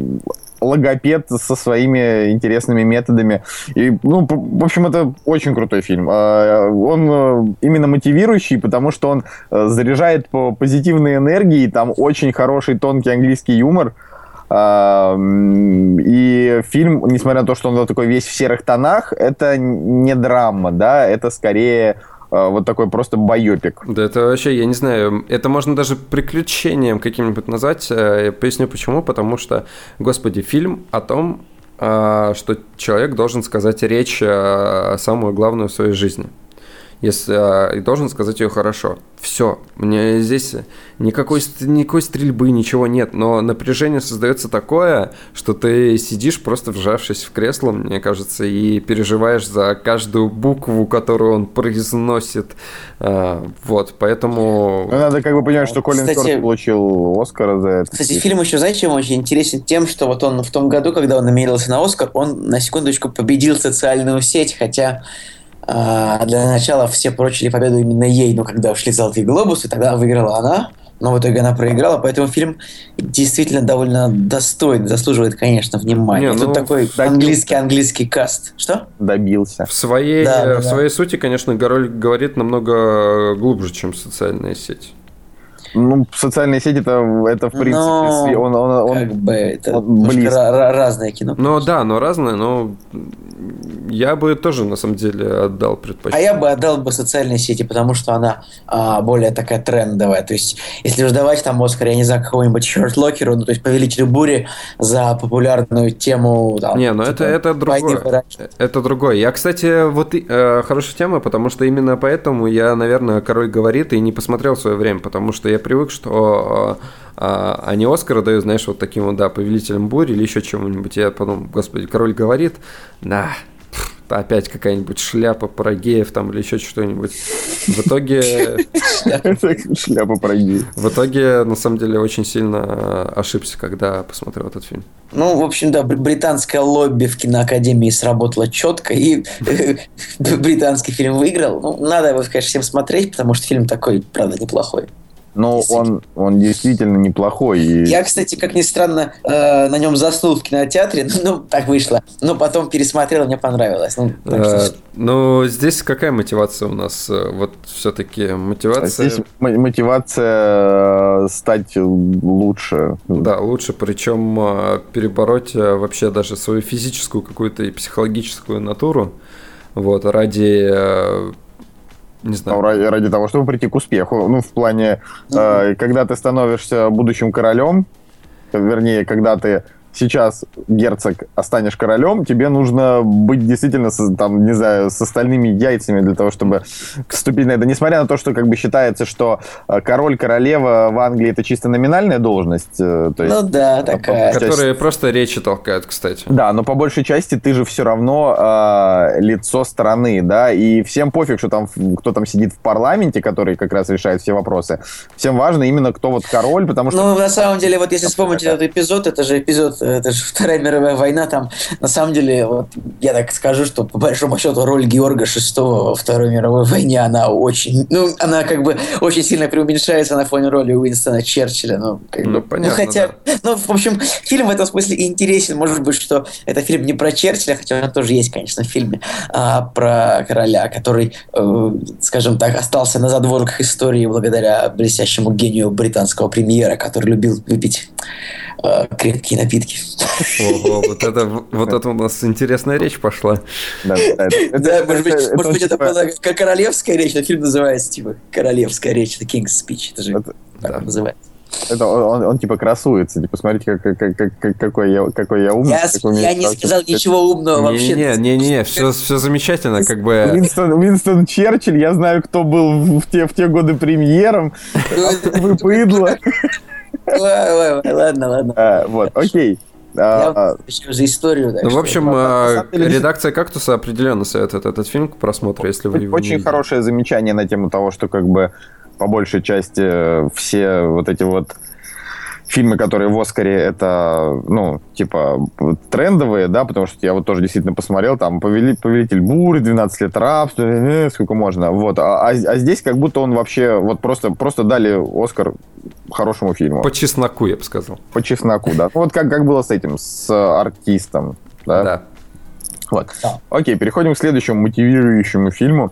логопед со своими интересными методами. И, ну, в общем, это очень крутой фильм. А, он э, именно мотивирующий, потому что он э, заряжает по позитивной энергии, там очень хороший тонкий английский юмор. А, и фильм, несмотря на то, что он такой весь в серых тонах, это не драма, да, это скорее вот такой просто байопик. Да, это вообще, я не знаю, это можно даже приключением каким-нибудь назвать. Э, я поясню почему. Потому что, господи, фильм о том, а, что человек должен сказать речь э, самую главную в своей жизни если а, и должен сказать ее хорошо. Все, мне здесь никакой, никакой стрельбы, ничего нет, но напряжение создается такое, что ты сидишь просто вжавшись в кресло, мне кажется, и переживаешь за каждую букву, которую он произносит. А, вот, поэтому... Ну, надо как бы понимать, что Колин Кстати, получил Оскара за это. Кстати, фильм еще, знаете, чем очень интересен? Тем, что вот он в том году, когда он намерился на Оскар, он на секундочку победил социальную сеть, хотя а, для начала все прочили победу именно ей, но когда ушли «Золотые глобусы», тогда выиграла она, но в итоге она проиграла, поэтому фильм действительно довольно достойный, заслуживает, конечно, внимания. Не, ну, Тут такой английский английский каст. Что? Добился. В своей, да, да, в своей да. сути, конечно, Гороль говорит намного глубже, чем социальная сеть. Ну, социальные сети это, это в принципе, но, он, он, он, как бы это он разное кино. Ну да, но разное, но я бы тоже на самом деле отдал предпочтение. А я бы отдал бы социальные сети, потому что она а, более такая трендовая. То есть, если уж давать там Оскар, я не знаю, какого-нибудь Шортлокеру, ну то есть Повелителю бури за популярную тему. Там, не, ну типа, это это другое. Это другое. Я, кстати, вот э, хорошая тема, потому что именно поэтому я, наверное, король говорит и не посмотрел в свое время, потому что я привык, что а, они Оскара дают, знаешь, вот таким вот, да, повелителем бури или еще чему-нибудь. Я подумал, господи, король говорит, да, опять какая-нибудь шляпа про геев там или еще что-нибудь. В итоге... Шляпа про геев. В итоге, на самом деле, очень сильно ошибся, когда посмотрел этот фильм. Ну, в общем, да, британское лобби в киноакадемии сработало четко, и британский фильм выиграл. Ну, надо его, конечно, всем смотреть, потому что фильм такой, правда, неплохой. Но он, он действительно неплохой. И... Я, кстати, как ни странно, э, на нем заснул в кинотеатре. Ну, так вышло. Но потом пересмотрел, мне понравилось. Ну, э, ну, здесь какая мотивация у нас? Вот все-таки мотивация... Здесь мотивация э, стать лучше. Да, лучше, причем э, перебороть э, вообще даже свою физическую какую-то и психологическую натуру. Вот, ради не знаю. Ну, ради, ради того, чтобы прийти к успеху. Ну, в плане, mm-hmm. э, когда ты становишься будущим королем, вернее, когда ты сейчас герцог, а станешь королем, тебе нужно быть действительно, там, не знаю, с остальными яйцами для того, чтобы вступить на это. Несмотря на то, что как бы считается, что э, король, королева в Англии это чисто номинальная должность. Э, то есть, ну да, такая. Которые части... просто речи толкают, кстати. Да, но по большей части ты же все равно э, лицо страны, да, и всем пофиг, что там, кто там сидит в парламенте, который как раз решает все вопросы. Всем важно именно, кто вот король, потому что... Ну, на самом деле, вот если вспомнить этот эпизод, это же эпизод это же Вторая мировая война, там, на самом деле, вот, я так скажу, что по большому счету роль Георга VI во Второй мировой войне, она очень, ну, она как бы очень сильно преуменьшается на фоне роли Уинстона Черчилля, ну, как ну, бы, понятно, ну, хотя, да. ну, в общем, фильм в этом смысле интересен, может быть, что это фильм не про Черчилля, хотя он тоже есть, конечно, в фильме, а про короля, который, э, скажем так, остался на задворках истории благодаря блестящему гению британского премьера, который любил выпить э, крепкие напитки. Ого, вот это, вот это у нас интересная речь пошла. Да, может быть, это была как королевская речь, но фильм называется типа «Королевская речь», это King's Speech, это же так называется. Это он, он, типа красуется, типа смотрите, как, как, как, какой я какой я умный. Я, я не сказал ничего умного не, вообще. Не, не, не, не, все, все замечательно, как бы. Уинстон, Уинстон Черчилль, я знаю, кто был в те в те годы премьером. Вы быдло. Ладно, ладно. А, вот, окей. А, Я за историю. Ну, в общем, а, редакция «Кактуса» определенно советует этот фильм к просмотру, если вы его Очень хорошее замечание на тему того, что как бы по большей части все вот эти вот фильмы, которые в Оскаре, это, ну, типа, трендовые, да, потому что я вот тоже действительно посмотрел, там, «Повелитель буры», «12 лет рабства», э, сколько можно, вот. А, а, а здесь как будто он вообще, вот просто, просто дали Оскар хорошему фильму. По чесноку, я бы сказал. По чесноку, да. Ну, вот как, как было с этим, с артистом, да? Да. Вот. Окей, переходим к следующему мотивирующему фильму.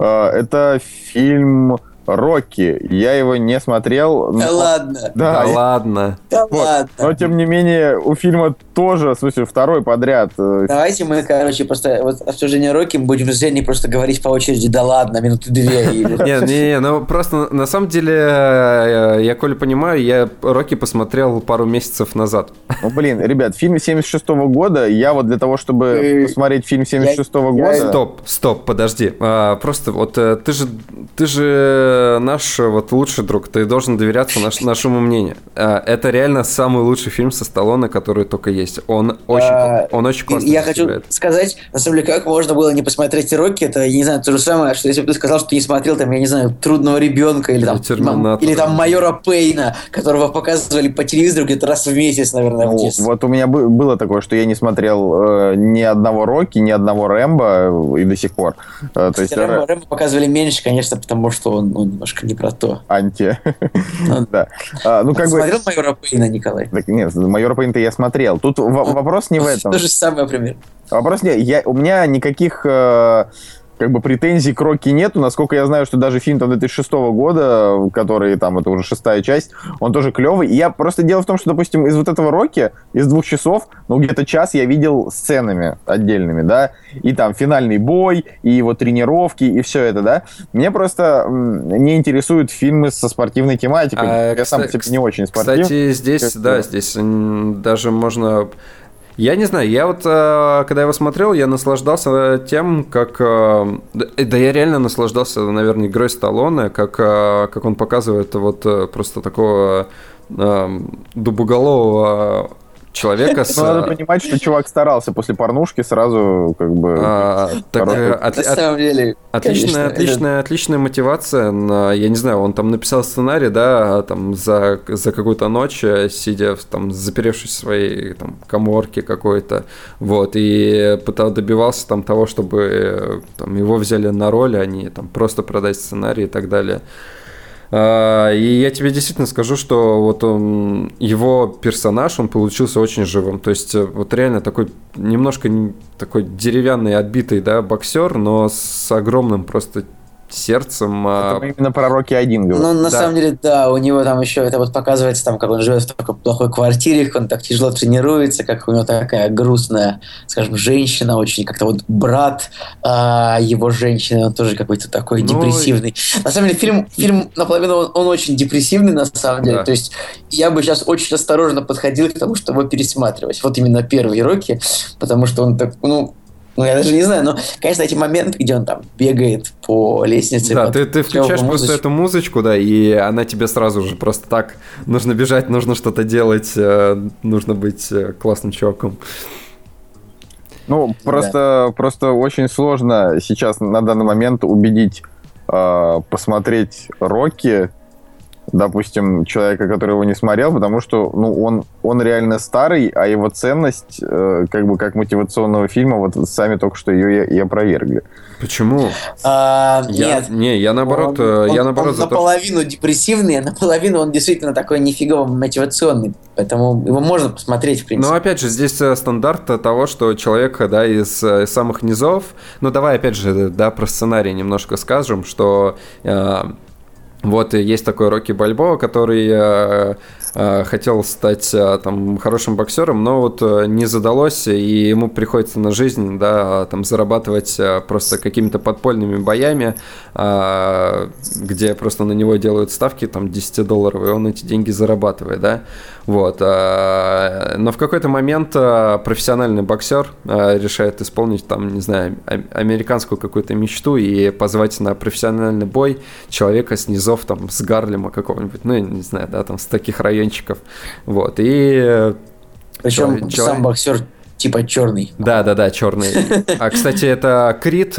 Э, это фильм Рокки. Я его не смотрел. Но... Да ладно. Да, да я... ладно. Да вот. ладно. Но тем не менее у фильма тоже, в смысле, второй подряд. Э, Давайте мы, короче, просто вот обсуждение Рокки мы будем с просто говорить по очереди, да ладно, минуты две. Не, не, не, ну просто на самом деле, э, я, Коля, понимаю, я Рокки посмотрел пару месяцев назад. Ну, блин, ребят, фильм 76 года, я вот для того, чтобы э, посмотреть фильм 76 года... Стоп, стоп, подожди. А, просто вот ты же, ты же наш вот лучший друг, ты должен доверяться наш, нашему мнению. А, это реально самый лучший фильм со Сталлоне, который только есть. Он очень, а, он очень классно Я хочу сказать, на самом деле, как можно было не посмотреть Рокки, это, я не знаю, то же самое, что если бы ты сказал, что ты не смотрел, там, я не знаю, «Трудного ребенка» или, там, или там «Майора Пейна», которого показывали по телевизору где-то раз в месяц, наверное, ну, в Вот у меня было такое, что я не смотрел э, ни одного Рокки, ни одного Рэмбо и до сих пор. Э, то есть, Рэмбо, Рэмбо показывали меньше, конечно, потому что он ну, немножко не про то. Анти. Ну, да. А, ну, как бы... Смотрел «Майора Пейна», Николай? Так, нет, «Майора Пейна»-то я смотрел. Тут вопрос не в этом. То же самое пример. Вопрос не... Я, у меня никаких э, как бы претензий к Рокки нету. Насколько я знаю, что даже фильм там 2006 года, который там, это уже шестая часть, он тоже клевый. И я просто дело в том, что, допустим, из вот этого Рокки, из двух часов, ну, где-то час я видел сценами отдельными, да, и там финальный бой, и его тренировки, и все это, да. Мне просто не интересуют фильмы со спортивной тематикой. А, я кстати, сам, типа, не очень спортивный. Кстати, здесь, да, здесь даже можно я не знаю, я вот, э, когда его смотрел, я наслаждался тем, как... Э, да я реально наслаждался, наверное, игрой Сталлоне, как, э, как он показывает вот просто такого дубоголового человека с... Ну, надо понимать, что чувак старался после порнушки сразу как бы... А, так, от, На самом деле, Отличная, конечно, отличная, это... отличная мотивация. На, я не знаю, он там написал сценарий, да, там за, за какую-то ночь, э, сидя там, заперевшись в своей там, коморке какой-то, вот, и пытал добивался там того, чтобы э, там, его взяли на роль, а не там просто продать сценарий и так далее. А, и я тебе действительно скажу, что вот он, его персонаж, он получился очень живым. То есть э, вот реально такой немножко такой деревянный, отбитый, да, боксер, но с огромным просто сердцем. А, это именно про Рокки один говорю. Ну, на да. самом деле, да, у него там еще это вот показывается, там, как он живет в такой плохой квартире, как он так тяжело тренируется, как у него такая грустная, скажем, женщина, очень как-то вот брат а, его женщины, он тоже какой-то такой ну, депрессивный. На самом деле, фильм, фильм наполовину он, он очень депрессивный, на самом деле. Да. То есть я бы сейчас очень осторожно подходил к тому, чтобы пересматривать. Вот именно первый Рокки, потому что он так, ну, ну, я даже не знаю, но, конечно, эти моменты, где он там бегает по лестнице. Да, ты, ты включаешь просто эту музычку, да, и она тебе сразу же просто так, нужно бежать, нужно что-то делать, э, нужно быть э, классным чуваком. Ну, просто, да. просто очень сложно сейчас на данный момент убедить э, посмотреть Рокки допустим, человека, который его не смотрел, потому что ну, он, он реально старый, а его ценность, э, как бы как мотивационного фильма, вот сами только что ее и опровергли. Почему? А, я, нет. Не, я наоборот... Он, э, я он, наоборот он наполовину то, депрессивный, а наполовину он действительно такой нифигово мотивационный. Поэтому его можно посмотреть, в принципе. Ну, опять же, здесь э, стандарт того, что человек, да, из, э, из самых низов... Ну, давай, опять же, да, про сценарий немножко скажем, что... Э, вот есть такой Рокки Бальбоа, который э, хотел стать э, там хорошим боксером, но вот э, не задалось, и ему приходится на жизнь, да, там зарабатывать э, просто какими-то подпольными боями, э, где просто на него делают ставки там 10 долларов, и он эти деньги зарабатывает, да. Вот. Э, но в какой-то момент э, профессиональный боксер э, решает исполнить там, не знаю, американскую какую-то мечту и позвать на профессиональный бой человека с низов там с Гарлема какого-нибудь, ну, не знаю, да, там с таких райончиков. Вот. И причем человек... сам боксер типа черный. Да, да, да, черный. А кстати, это Крид,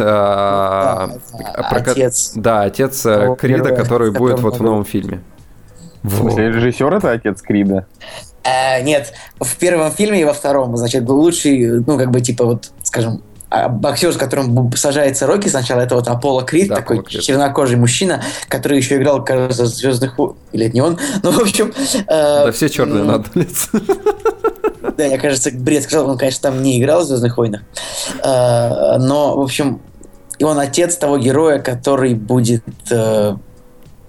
отец. Да, отец Крида, который будет вот в новом фильме. В смысле, режиссер это отец Крида? А, нет, в первом фильме и во втором, значит, был лучший, ну, как бы, типа, вот, скажем, а боксер, с которым сажается Рокки сначала, это вот Аполло Крид, да, такой Крид. чернокожий мужчина, который еще играл, кажется, в «Звездных Или это не он? Ну, в общем... Э, да все черные надо Да, я, кажется, бред сказал, он, конечно, там не играл в «Звездных войнах». Э, но, в общем, и он отец того героя, который будет... Э,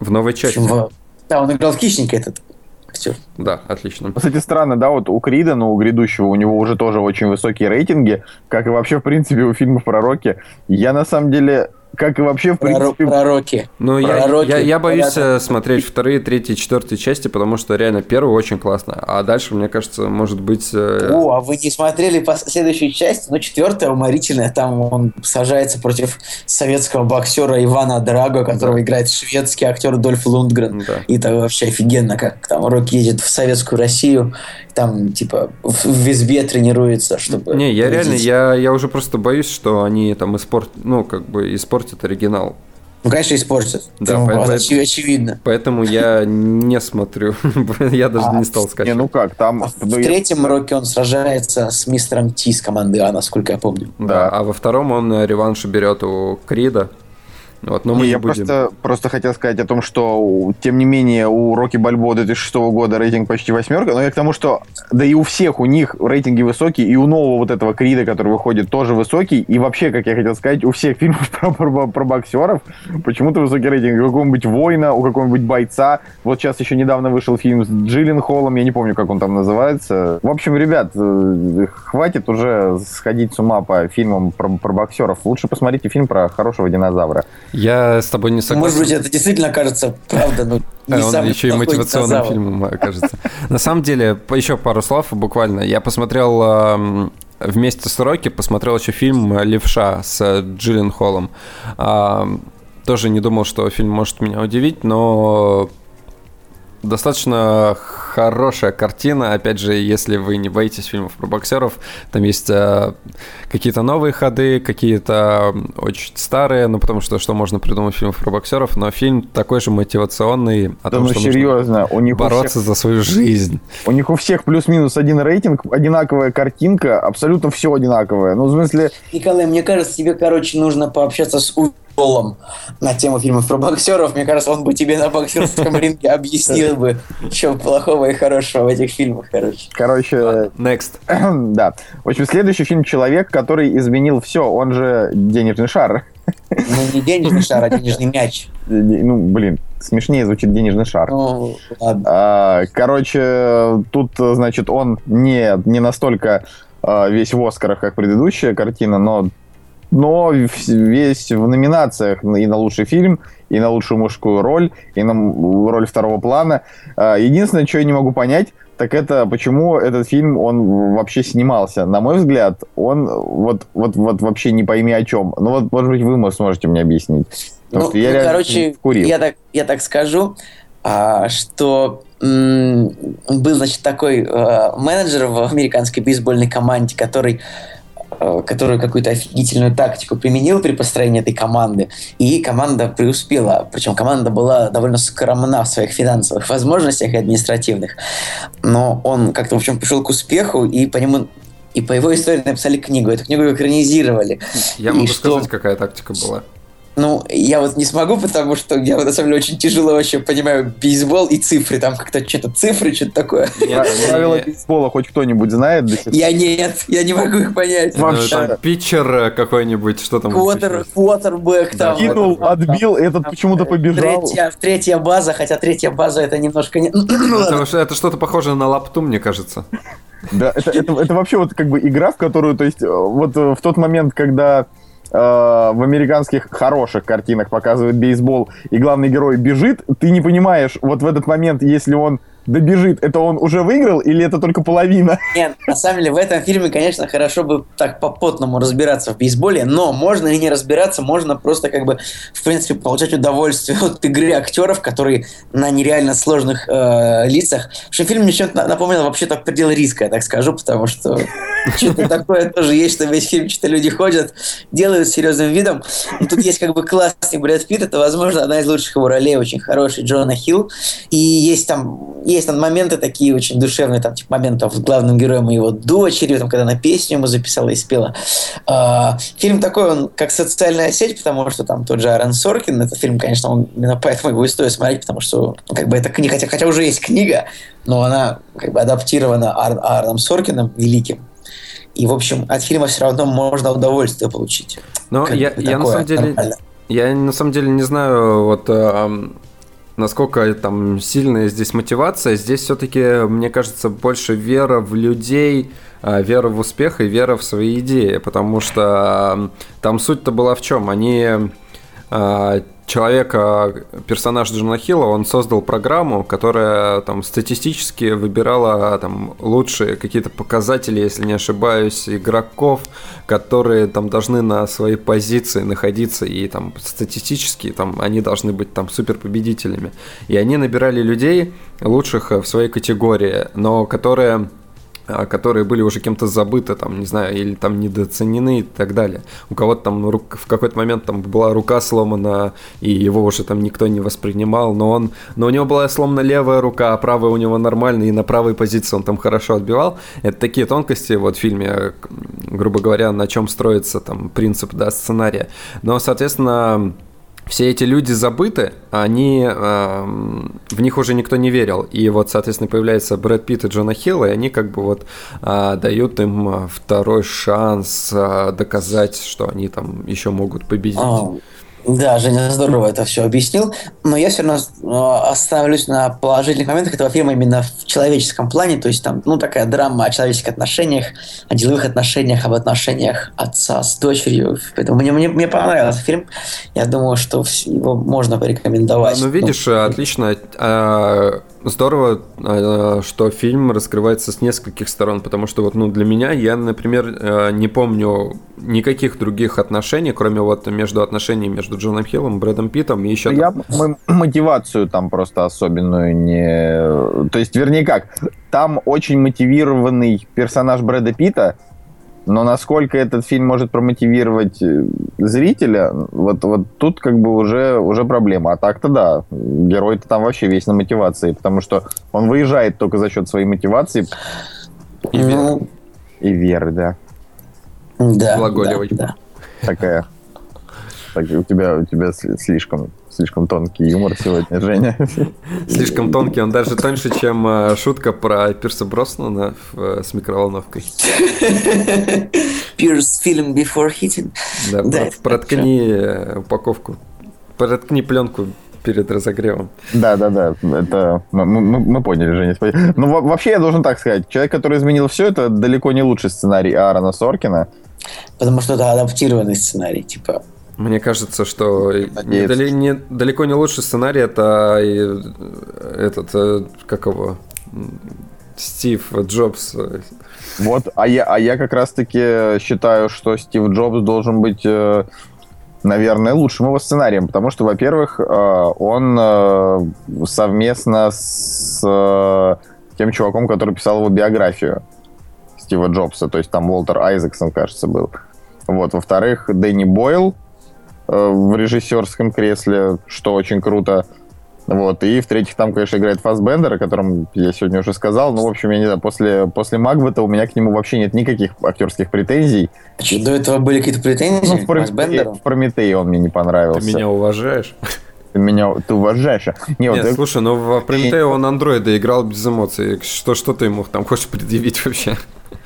в новой части. В... Да, он играл в «Хищника» этот актер. Да, отлично. Кстати, странно, да, вот у Крида, но у грядущего у него уже тоже очень высокие рейтинги, как и вообще, в принципе, у фильмов про Рокки. Я, на самом деле, как и вообще, в принципе... Пророки. Ну, я, я, я боюсь Пророки. смотреть вторые, третьи, четвертые части, потому что реально первый очень классно, а дальше, мне кажется, может быть... Э... О, а вы не смотрели следующую часть? Ну, четвертая уморительная, там он сажается против советского боксера Ивана Драго, которого да. играет шведский актер Дольф Лундгрен. Да. И это вообще офигенно, как там Рок едет в советскую Россию, там, типа, в, в избе тренируется, чтобы... Не, я реально, я, я уже просто боюсь, что они там испорт... ну, как бы испортят оригинал. Ну, конечно, испортят. Да, Там, по- очевидно. Поэтому я не смотрю. я даже а, не стал сказать. Не, ну как, там... В ну, третьем роке он сражается с мистером Ти с команды А, насколько я помню. Да, да. а во втором он реванш берет у Крида. Вот, но мы не, я будем. Просто, просто хотел сказать о том, что, тем не менее, у Рокки Бальбо 2006 года рейтинг почти восьмерка, но я к тому, что да и у всех у них рейтинги высокие, и у нового вот этого Крида, который выходит, тоже высокий, и вообще, как я хотел сказать, у всех фильмов про, про, про боксеров почему-то высокий рейтинг. У какого-нибудь воина, у какого-нибудь бойца. Вот сейчас еще недавно вышел фильм с Джиллин Холлом, я не помню, как он там называется. В общем, ребят, э, хватит уже сходить с ума по фильмам про, про боксеров. Лучше посмотрите фильм про хорошего динозавра. Я с тобой не согласен. Может быть, это действительно кажется правда, но не Он еще и мотивационным фильмом кажется. На самом деле, еще пару слов буквально. Я посмотрел вместе с Рокки, посмотрел еще фильм «Левша» с Джиллен Холлом. Тоже не думал, что фильм может меня удивить, но достаточно хорошая картина. Опять же, если вы не боитесь фильмов про боксеров, там есть э, какие-то новые ходы, какие-то очень старые, ну потому что что можно придумать фильмов про боксеров, но фильм такой же мотивационный о да том, ну, что серьезно, у них бороться у всех, за свою жизнь. У них у всех плюс-минус один рейтинг, одинаковая картинка, абсолютно все одинаковое. Ну, в смысле... Николай, мне кажется, тебе, короче, нужно пообщаться с Полом на тему фильмов про боксеров, мне кажется, он бы тебе на боксерском ринге объяснил бы, что плохого и хорошего в этих фильмах, короче. Короче, next. да. В общем, следующий фильм «Человек, который изменил все», он же «Денежный шар». Ну, не денежный шар, а денежный мяч. Ну, блин, смешнее звучит денежный шар. Ну, ладно. А, короче, тут, значит, он не, не настолько а, весь в Оскарах, как предыдущая картина, но но весь в номинациях и на лучший фильм, и на лучшую мужскую роль, и на роль второго плана. А, единственное, что я не могу понять, так это почему этот фильм, он вообще снимался. На мой взгляд, он вот, вот, вот вообще не пойми о чем. Ну вот, может быть, вы сможете мне объяснить. ну, я ну, короче, Я, так, я так скажу, а, что был, значит, такой а, менеджер в американской бейсбольной команде, который Э, который какую-то офигительную тактику применил при построении этой команды, и команда преуспела. Причем команда была довольно скромна в своих финансовых возможностях и административных. Но он как-то, в общем, пришел к успеху, и по нему и по его истории написали книгу. Эту книгу экранизировали. Я могу и сказать, что... какая тактика была. Ну, я вот не смогу, потому что я вот, на самом деле очень тяжело вообще понимаю бейсбол и цифры. Там как-то что-то цифры, что-то такое. Правила бейсбола хоть кто-нибудь знает до сих пор? Я нет, я не могу их понять. Ну, вообще. питчер э, какой-нибудь, что там? Квотер, квотербэк там. Кинул, отбил, этот почему-то побежал. Третья, третья база, хотя третья база это немножко не... Это, что-то похоже на лапту, мне кажется. Да, это, это, это вообще вот как бы игра, в которую, то есть, э, вот э, в тот момент, когда Э, в американских хороших картинах показывает бейсбол, и главный герой бежит, ты не понимаешь, вот в этот момент, если он добежит, это он уже выиграл или это только половина? Нет, на самом деле в этом фильме, конечно, хорошо бы так по-потному разбираться в бейсболе, но можно и не разбираться, можно просто как бы, в принципе, получать удовольствие от игры актеров, которые на нереально сложных э, лицах. Что фильм мне чем-то напомнил вообще-то предел риска, я так скажу, потому что что-то такое тоже есть, что весь фильм что-то люди ходят, делают серьезным видом. И тут есть как бы классный Брэд Питт, это, возможно, одна из лучших его ролей, очень хороший Джона Хилл. И есть там, есть там моменты такие очень душевные, там, типа, момент там, с главным героем и его дочерью, там, когда она песню ему записала и спела. А, фильм такой, он как социальная сеть, потому что там тот же Аарон Соркин, этот фильм, конечно, он именно поэтому его и стоит смотреть, потому что, как бы, это книга, хотя, хотя уже есть книга, но она, как бы, адаптирована Ар, Аароном Соркиным, великим. И, в общем, от фильма все равно можно удовольствие получить. Но я, я на самом деле... Нормально. Я на самом деле не знаю, вот насколько там сильная здесь мотивация. Здесь все-таки, мне кажется, больше вера в людей, э, вера в успех и вера в свои идеи, потому что там суть-то была в чем? Они человека, персонаж Джона Хилла, он создал программу, которая там статистически выбирала там лучшие какие-то показатели, если не ошибаюсь, игроков, которые там должны на своей позиции находиться и там статистически там они должны быть там супер победителями. И они набирали людей лучших в своей категории, но которые а, которые были уже кем-то забыты, там, не знаю, или там недооценены и так далее. У кого-то там в какой-то момент там была рука сломана, и его уже там никто не воспринимал, но он, но у него была сломана левая рука, а правая у него нормальная, и на правой позиции он там хорошо отбивал. Это такие тонкости вот в фильме, грубо говоря, на чем строится там принцип, да, сценария. Но, соответственно, все эти люди забыты, они, э, в них уже никто не верил. И вот, соответственно, появляется Брэд Питт и Джона Хилл, и они как бы вот э, дают им а, второй шанс э, доказать, что они там еще могут победить. Да, Женя здорово это все объяснил, но я все равно э, остановлюсь на положительных моментах этого фильма именно в человеческом плане, то есть там, ну, такая драма о человеческих отношениях, о деловых отношениях, об отношениях отца с дочерью, поэтому мне, мне, мне понравился фильм, я думаю, что его можно порекомендовать. Ну, видишь, ну, отлично, а, здорово, а, что фильм раскрывается с нескольких сторон, потому что вот, ну, для меня, я, например, э, не помню никаких других отношений, кроме вот между отношениями между Джоном Хиллом, Брэдом Питтом и еще... Я там... мотивацию там просто особенную не... То есть, вернее как, там очень мотивированный персонаж Брэда Питта, но насколько этот фильм может промотивировать э, зрителя, вот, вот тут как бы уже, уже проблема. А так-то да, герой-то там вообще весь на мотивации, потому что он выезжает только за счет своей мотивации и, ну, веры. И веры, да. Да, Глаголевой. Да, да. Такая. Так, у тебя, у тебя слишком слишком тонкий юмор сегодня, Женя. Слишком тонкий, он даже тоньше, чем э, шутка про Пирса Броснана э, с микроволновкой. Пирс фильм Before Hitting. Да, да проткни э, упаковку, проткни пленку перед разогревом. Да, да, да. Это мы, мы, мы поняли, Женя. Ну, вообще, я должен так сказать, человек, который изменил все, это далеко не лучший сценарий Аарона Соркина. Потому что это адаптированный сценарий, типа мне кажется, что недали, не, далеко не лучший сценарий это и, этот, э, как его, Стив Джобс. Вот, а я, а я как раз-таки считаю, что Стив Джобс должен быть, э, наверное, лучшим его сценарием, потому что, во-первых, э, он совместно с тем чуваком, который писал его биографию Стива Джобса, то есть там Уолтер Айзексон, кажется, был. Вот, во-вторых, Дэнни Бойл, Э, в режиссерском кресле, что очень круто. Вот. И в-третьих, там, конечно, играет Фасбендер, о котором я сегодня уже сказал. Ну, в общем, я не знаю, после, после Магвета у меня к нему вообще нет никаких актерских претензий. Что, до этого были какие-то претензии ну, в, Прометее, в Прометее он мне не понравился. Ты меня уважаешь? Ты меня ты уважаешь. Не, Нет, вот, слушай, ну в Прометее он андроида играл без эмоций. Что, что ты ему там хочешь предъявить вообще?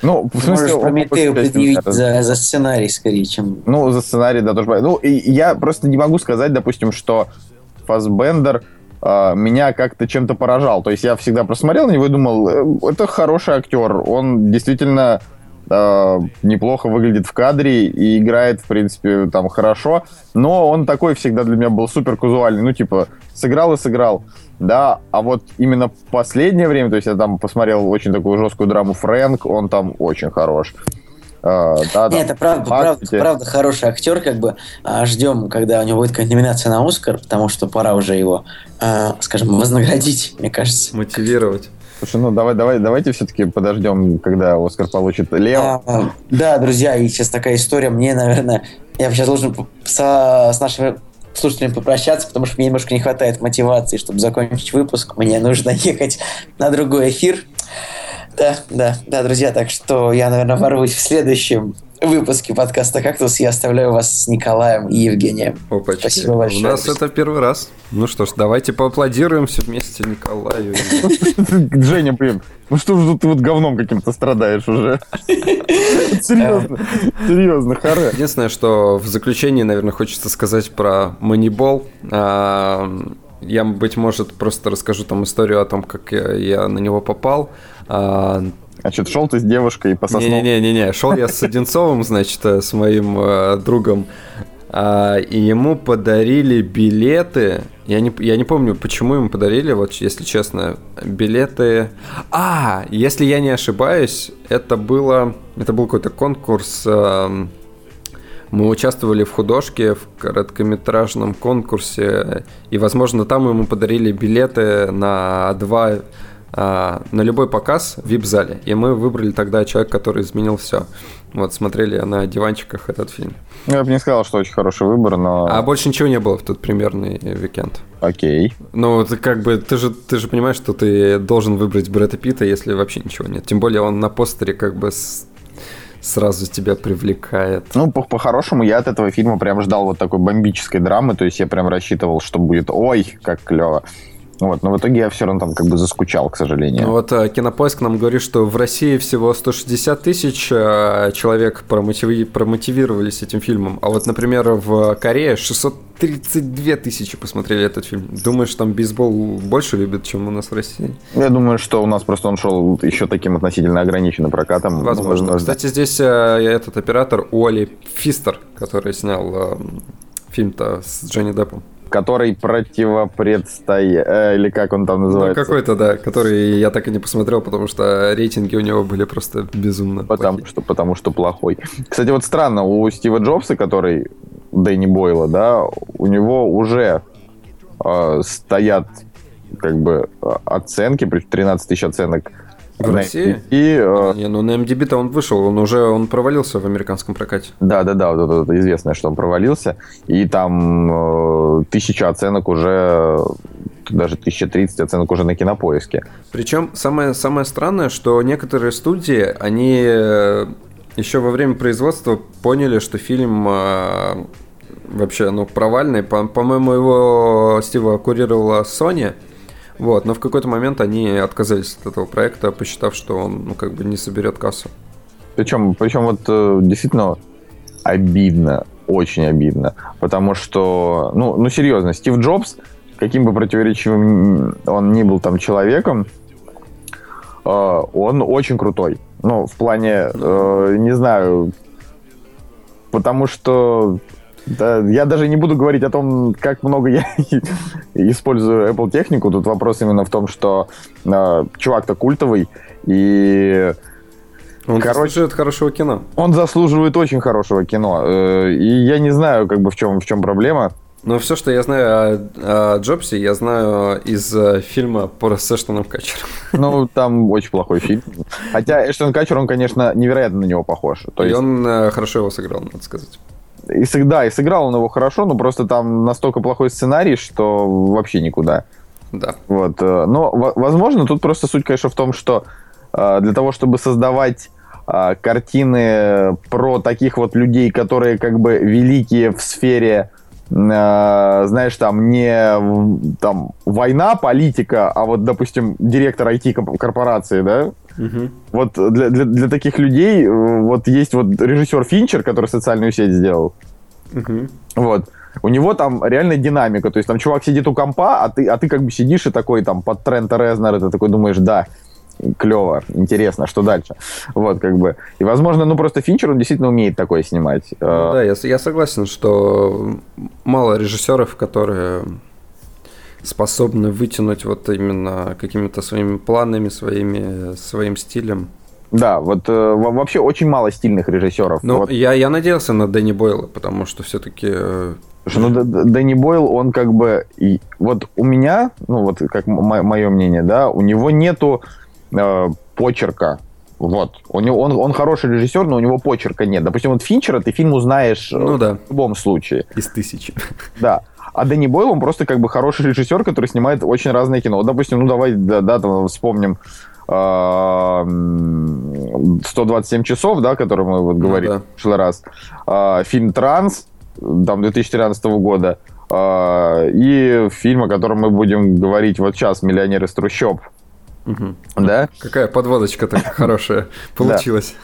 Ну, в смысле, Можешь Прометею предъявить за, за сценарий скорее, чем... Ну, за сценарий, да, тоже. Ну, и я просто не могу сказать, допустим, что Фасбендер э, меня как-то чем-то поражал. То есть я всегда просмотрел на него и думал, э, это хороший актер, он действительно э, неплохо выглядит в кадре и играет, в принципе, там хорошо, но он такой всегда для меня был супер казуальный, ну, типа, сыграл и сыграл да, а вот именно последнее время, то есть я там посмотрел очень такую жесткую драму Фрэнк, он там очень хорош. Uh, да, Нет, это правда, правда, правда хороший актер, как бы а, ждем, когда у него будет какая-то номинация на Оскар, потому что пора уже его, а, скажем, вознаградить, мне кажется. Мотивировать. Слушай, ну давай, давай, давайте все-таки подождем, когда Оскар получит Лео. А, да, друзья, и сейчас такая история. Мне, наверное, я сейчас должен со, с нашими слушателям попрощаться, потому что мне немножко не хватает мотивации, чтобы закончить выпуск. Мне нужно ехать на другой эфир. Да, да, да, друзья, так что я, наверное, ворвусь в следующем выпуске подкаста «Кактус». Я оставляю вас с Николаем и Евгением. Опачки. Спасибо большое. У нас это первый раз. Ну что ж, давайте поаплодируем все вместе Николаю. Женя, блин, ну что же ты вот говном каким-то страдаешь уже? Серьезно, серьезно, харе. Единственное, что в заключении, наверное, хочется сказать про Moneyball. А, я, быть может, просто расскажу там историю о том, как я на него попал. А, Значит, шел ты с девушкой по сосну. Не-не-не, шел я с Одинцовым, значит, э, с моим э, другом. А, и ему подарили билеты. Я не, я не помню, почему ему подарили, вот если честно, билеты. А, если я не ошибаюсь, это было. Это был какой-то конкурс. Э, мы участвовали в художке, в короткометражном конкурсе, и, возможно, там ему подарили билеты на два на любой показ в вип-зале. И мы выбрали тогда человек, который изменил все. Вот, смотрели на диванчиках этот фильм. Ну, я бы не сказал, что очень хороший выбор, но... А больше ничего не было в тот примерный уикенд. Окей. Ну, ты как бы, ты же, ты же понимаешь, что ты должен выбрать Брэда Питта, если вообще ничего нет. Тем более он на постере как бы с сразу тебя привлекает. Ну, по-хорошему, я от этого фильма прям ждал вот такой бомбической драмы, то есть я прям рассчитывал, что будет ой, как клево. Вот, но в итоге я все равно там как бы заскучал, к сожалению. Ну вот а, Кинопоиск нам говорит, что в России всего 160 тысяч а, человек промотиви... промотивировались этим фильмом, а вот, например, в Корее 632 тысячи посмотрели этот фильм. Думаешь, там бейсбол больше любят, чем у нас в России? Я думаю, что у нас просто он шел еще таким относительно ограниченным прокатом. Возможно. возможно. Кстати, здесь а, этот оператор Уолли Фистер, который снял фильм-то с Джонни Деппом который противопредстоит, э, или как он там ну, называется? Ну, какой-то, да, который я так и не посмотрел, потому что рейтинги у него были просто безумно Потому плохие. что, потому что плохой. Кстати, вот странно, у Стива Джобса, который Дэнни Бойла, да, у него уже э, стоят как бы оценки, 13 тысяч оценок в России? И, э... Не, ну на MDB-то он вышел, он уже он провалился в американском прокате. Да, да, да, вот это, это известно, что он провалился. И там э, тысяча оценок уже даже 1030 оценок уже на кинопоиске. Причем самое, самое странное, что некоторые студии, они э, еще во время производства поняли, что фильм э, вообще ну, провальный. По- по-моему, его Стива курировала Sony. Вот, но в какой-то момент они отказались от этого проекта, посчитав, что он, ну, как бы не соберет кассу. Причем, причем вот э, действительно обидно, очень обидно, потому что, ну, ну серьезно, Стив Джобс, каким бы противоречивым он ни был там человеком, э, он очень крутой. Ну, в плане, э, не знаю, потому что да, я даже не буду говорить о том, как много я использую Apple технику. Тут вопрос именно в том, что э, чувак-то культовый, и... Он Короче, заслуживает хорошего кино. Он заслуживает очень хорошего кино. Э, и я не знаю, как бы в чем, в чем проблема. Но все, что я знаю о, о Джобсе, я знаю из э, фильма по с Эштоном Катчером. Ну, там очень плохой фильм. Хотя Эштон Катчер, он, конечно, невероятно на него похож. То и есть... он э, хорошо его сыграл, надо сказать. И, да, и сыграл он его хорошо, но просто там настолько плохой сценарий, что вообще никуда. Да. Вот. Э, но, возможно, тут просто суть, конечно, в том, что э, для того, чтобы создавать э, картины про таких вот людей, которые как бы великие в сфере знаешь, там не там война, политика, а вот, допустим, директор IT-корпорации, да, Угу. Вот для, для, для таких людей э, вот есть вот режиссер Финчер, который социальную сеть сделал. Угу. Вот. У него там реально динамика. То есть там чувак сидит у компа, а ты, а ты как бы сидишь и такой там под Трента Резнера, ты такой думаешь, да, клево, интересно, что дальше. Вот, как бы. И, возможно, ну просто Финчер, он действительно умеет такое снимать. Ну, да, я, я согласен, что мало режиссеров, которые способны вытянуть вот именно какими-то своими планами, своими, своим стилем. Да, вот э, вообще очень мало стильных режиссеров. Ну, вот. я, я надеялся на Дэнни Бойла, потому что все-таки... Э... Ну, Дэнни Бойл, он как бы... И, вот у меня, ну вот как мое мнение, да, у него нету э, почерка. Вот. У него, он, он хороший режиссер, но у него почерка нет. Допустим, вот Финчера ты фильм узнаешь ну, да. в любом случае. Из тысячи. Да. А Дэнни Бойл, он просто как бы хороший режиссер, который снимает очень разное кино. Вот, допустим, ну давай, да, да там вспомним 127 а, часов, да, который мы вот говорили ну, да. в прошлый раз. А, фильм «Транс», там, 2013 года. И фильм, о котором мы будем говорить вот сейчас, «Миллионер из трущоб». Угу. Да? Какая подводочка-то хорошая получилась.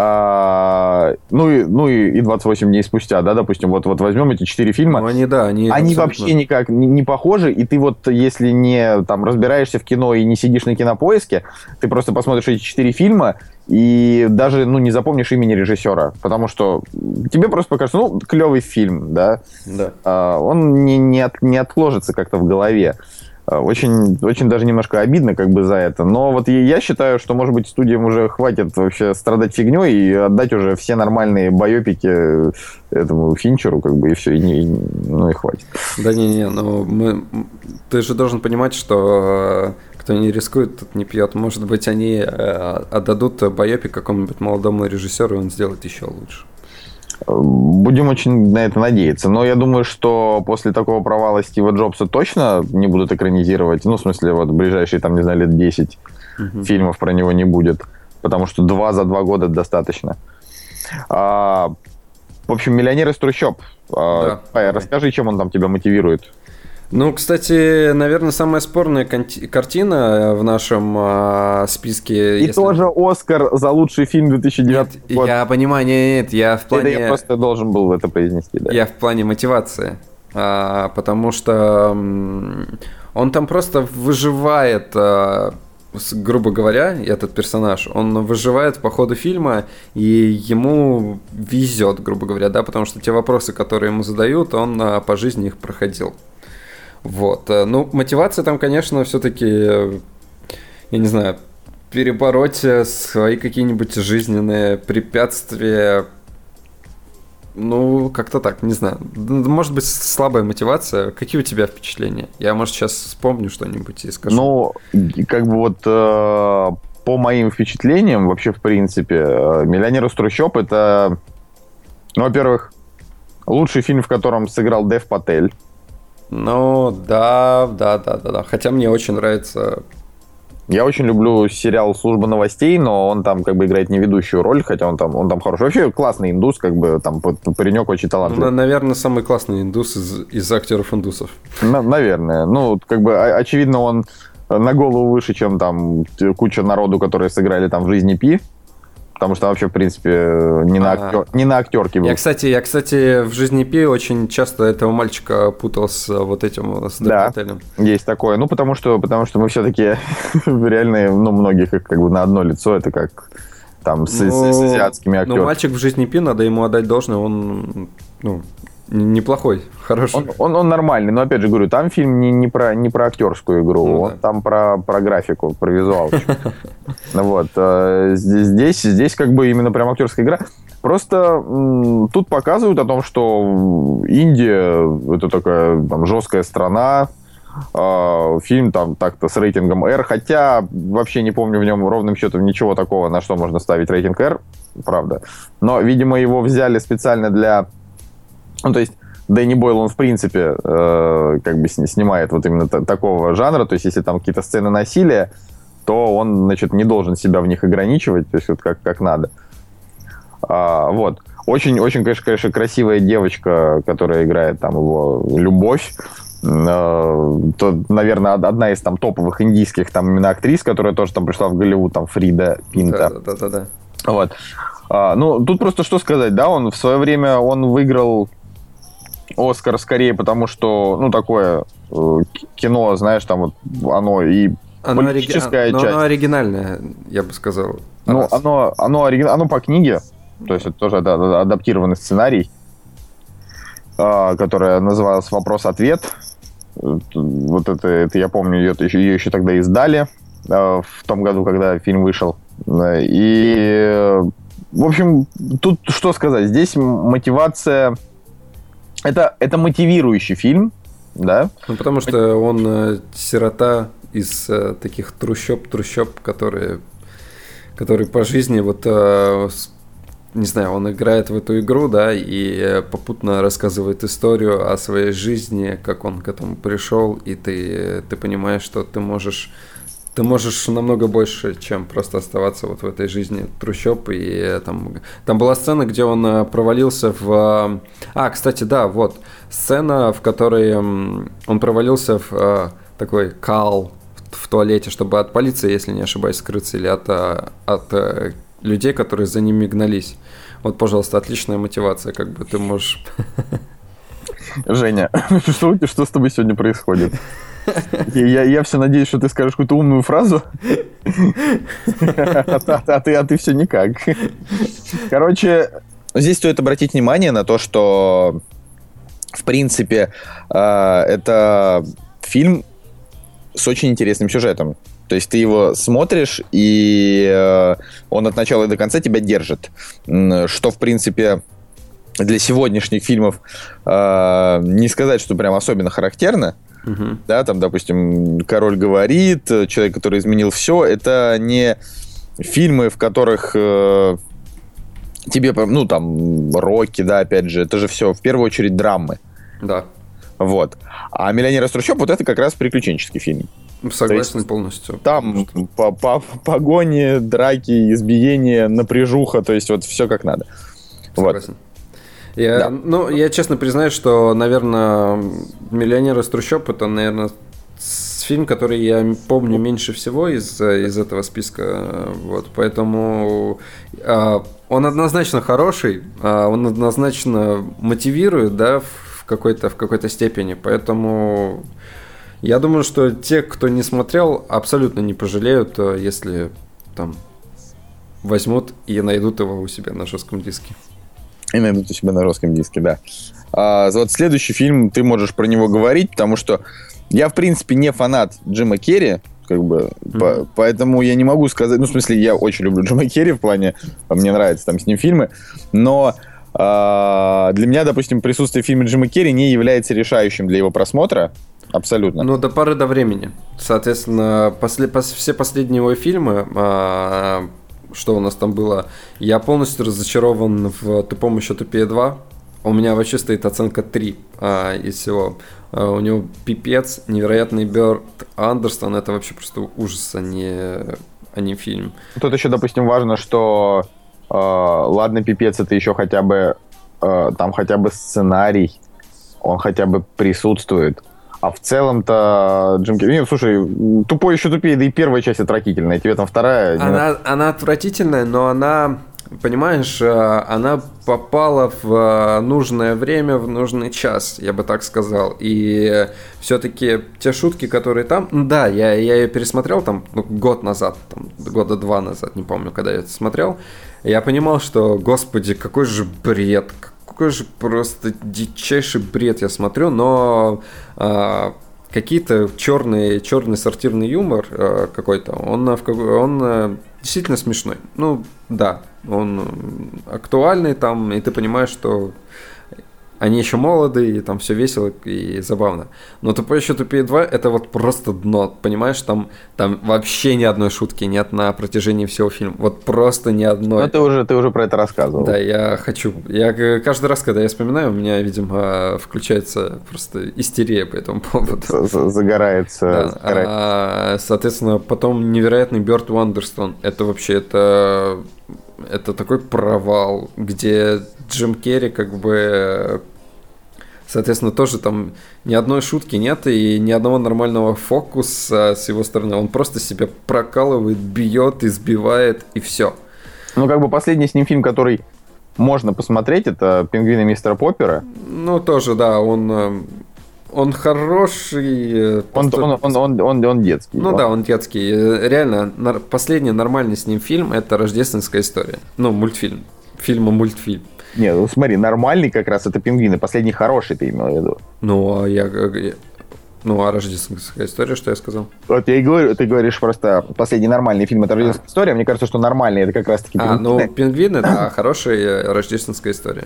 А, ну и, ну и, и 28 дней спустя, да, допустим, вот, вот возьмем эти четыре фильма. Ну, они, да, они... Они абсолютно... вообще никак не, не похожи, и ты вот, если не там разбираешься в кино и не сидишь на кинопоиске, ты просто посмотришь эти четыре фильма, и даже, ну, не запомнишь имени режиссера, потому что тебе просто покажется, ну, клевый фильм, да, да. А, он не, не, от, не отложится как-то в голове. А, очень, очень даже немножко обидно как бы за это. Но вот я считаю, что, может быть, студиям уже хватит вообще страдать фигней и отдать уже все нормальные байопики этому Финчеру, как бы, и все, и, не, и, ну и хватит. Да не-не, но мы... Ты же должен понимать, что э, кто не рискует, тот не пьет. Может быть, они э, отдадут байопик какому-нибудь молодому режиссеру, и он сделает еще лучше. Будем очень на это надеяться. Но я думаю, что после такого провала Стива Джобса точно не будут экранизировать. Ну, в смысле, вот ближайшие, там, не знаю, лет 10 угу. фильмов про него не будет. Потому что два за два года достаточно. А, в общем, «Миллионер из трущоб». А, да. А, расскажи, чем он там тебя мотивирует. Ну, кстати, наверное, самая спорная картина в нашем э, списке. И если... тоже Оскар за лучший фильм 2009 года. Я понимаю, нет, нет, я в плане... Это я просто должен был это произнести, да. Я в плане мотивации. А, потому что он там просто выживает, а, грубо говоря, этот персонаж, он выживает по ходу фильма, и ему везет, грубо говоря, да, потому что те вопросы, которые ему задают, он а, по жизни их проходил. Вот. Э, ну, мотивация там, конечно, все-таки, э, я не знаю, перебороть э, свои какие-нибудь жизненные препятствия. Ну, как-то так, не знаю. Может быть, слабая мотивация. Какие у тебя впечатления? Я, может, сейчас вспомню что-нибудь и скажу. Ну, как бы вот э, по моим впечатлениям, вообще, в принципе, «Миллионер из трущоб» — это, ну, во-первых, лучший фильм, в котором сыграл Дев Патель. Ну, да, да, да, да, да. Хотя мне очень нравится я очень люблю сериал «Служба новостей», но он там как бы играет не ведущую роль, хотя он там, он там хороший. Вообще классный индус, как бы там паренек очень талантливый. Ну, наверное, самый классный индус из, из актеров индусов. На, наверное. Ну, как бы очевидно, он на голову выше, чем там куча народу, которые сыграли там в жизни Пи потому что вообще, в принципе, не на, актер, не на актерке был. Я, кстати, я, кстати, в жизни Пи очень часто этого мальчика путал с вот этим, с да, отелем. есть такое. Ну, потому что, потому что мы все-таки реально, ну, многих как бы на одно лицо, это как там с, ну, с, с азиатскими актерами. Ну, мальчик в жизни Пи, надо ему отдать должное, он, ну, Неплохой, хороший. Он, он, он нормальный, но опять же говорю, там фильм не, не, про, не про актерскую игру, ну, он да. там про, про графику, про визуал. Вот. Э, здесь, здесь как бы именно прям актерская игра. Просто тут показывают о том, что Индия это такая там, жесткая страна, а, фильм там так-то с рейтингом R, хотя вообще не помню в нем ровным счетом ничего такого, на что можно ставить рейтинг R, правда. Но, видимо, его взяли специально для ну, то есть Дэнни Бойл, он, в принципе, э, как бы снимает вот именно такого жанра, то есть если там какие-то сцены насилия, то он, значит, не должен себя в них ограничивать, то есть вот как, как надо. А, вот. Очень, очень, конечно, конечно, красивая девочка, которая играет там его любовь. Э, то, наверное, одна из там топовых индийских там именно актрис, которая тоже там пришла в Голливуд, там Фрида Пинта. Да, да, да, да. Вот. А, ну, тут просто что сказать, да, он в свое время он выиграл Оскар скорее потому, что, ну, такое э, кино, знаешь, там вот оно и оно политическая ори... часть. оно оригинальное, я бы сказал. Ну, оно, оно, оригин... оно по книге, то есть это тоже да, адаптированный сценарий, э, который назывался «Вопрос-ответ». Вот это, это я помню, ее, ее еще тогда издали э, в том году, когда фильм вышел. И, в общем, тут что сказать, здесь мотивация это, это мотивирующий фильм, да. Ну, потому что он э, сирота из э, таких трущоб, трущоб, которые, которые по жизни вот э, не знаю, он играет в эту игру, да, и попутно рассказывает историю о своей жизни, как он к этому пришел, и ты, ты понимаешь, что ты можешь ты можешь намного больше, чем просто оставаться вот в этой жизни трущоб. И э, там, там была сцена, где он э, провалился в... А, кстати, да, вот. Сцена, в которой он провалился в э, такой кал в туалете, чтобы от полиции, если не ошибаюсь, скрыться, или от, от людей, которые за ними гнались. Вот, пожалуйста, отличная мотивация, как бы ты можешь... Женя, что, что с тобой сегодня происходит? Я, я все надеюсь, что ты скажешь какую-то умную фразу, а ты, а ты все никак. Короче, здесь стоит обратить внимание на то, что, в принципе, а, это фильм с очень интересным сюжетом. То есть ты его смотришь, и э, он от начала до конца тебя держит. Что, в принципе, для сегодняшних фильмов э, не сказать, что прям особенно характерно. Угу. Да, там, допустим, король говорит, человек, который изменил все, это не фильмы, в которых э, тебе, ну, там, роки, да, опять же, это же все в первую очередь драмы. Да. Вот. А «Миллионер из трущоб» вот это как раз приключенческий фильм. Согласен есть, полностью. Там по -по погони, драки, избиения, напряжуха, то есть вот все как надо. Согласен. Вот. Я, да. Ну, я честно признаю, что, наверное, «Миллионер из трущоб» это, наверное, фильм, который я помню меньше всего из, из этого списка. Вот, поэтому а, он однозначно хороший, а, он однозначно мотивирует, да, в какой-то в какой-то степени. Поэтому я думаю, что те, кто не смотрел, абсолютно не пожалеют, если там возьмут и найдут его у себя на жестком диске. И найдут у себя на русском диске, да. А, вот следующий фильм, ты можешь про него говорить, потому что я, в принципе, не фанат Джима Керри, как бы, mm-hmm. по, поэтому я не могу сказать, ну, в смысле, я очень люблю Джима Керри в плане, мне нравятся там с ним фильмы, но а, для меня, допустим, присутствие фильма Джима Керри не является решающим для его просмотра, абсолютно. Ну, до поры до времени. Соответственно, после, пос, все последние его фильмы, а, что у нас там было. Я полностью разочарован в «Тупом еще тупее 2». У меня вообще стоит оценка 3 а, из всего. А, у него пипец, невероятный Бёрд Андерсон. Это вообще просто ужас, а не, а не фильм. Тут еще, допустим, важно, что э, ладно, пипец, это еще хотя бы э, там хотя бы сценарий, он хотя бы присутствует. А в целом-то Джим Керри... Нет, слушай, тупой еще тупее, да и первая часть отвратительная, тебе там вторая... Она, она отвратительная, но она, понимаешь, э, она попала в э, нужное время, в нужный час, я бы так сказал. И все-таки те шутки, которые там... Да, я, я ее пересмотрел там ну, год назад, там, года два назад, не помню, когда я это смотрел. Я понимал, что, господи, какой же бред, какой же просто дичайший бред я смотрю, но а, какие-то черные, черный сортирный юмор а, какой-то, он, он а, действительно смешной. Ну, да, он актуальный там, и ты понимаешь, что они еще молоды, и там все весело и забавно. Но тупой еще тупее 2 это вот просто дно, понимаешь, там, там вообще ни одной шутки нет на протяжении всего фильма. Вот просто ни одной. Ну ты уже, ты уже про это рассказывал. Да, я хочу. Я каждый раз, когда я вспоминаю, у меня, видимо, включается просто истерия по этому поводу. Загорается. Да. загорается. А, соответственно, потом невероятный Бёрд Уандерстон. Это вообще, это это такой провал, где Джим Керри как бы Соответственно, тоже там ни одной шутки нет и ни одного нормального фокуса с его стороны. Он просто себя прокалывает, бьет, избивает и все. Ну, как бы последний с ним фильм, который можно посмотреть, это «Пингвины мистера Поппера». Ну, тоже, да, он, э, он хороший. Э, он, он, он, он, он, он детский. Ну да, он детский. Э, реально, последний нормальный с ним фильм это рождественская история. Ну, мультфильм. Фильма мультфильм. Не, ну смотри, нормальный как раз это пингвины. Последний хороший ты имел в виду. Ну, а я... Ну, а рождественская история, что я сказал? Вот я и говорю, ты говоришь просто последний нормальный фильм это рождественская а. история. Мне кажется, что нормальный это как раз таки А, ну, пингвины, да, хорошая рождественская история.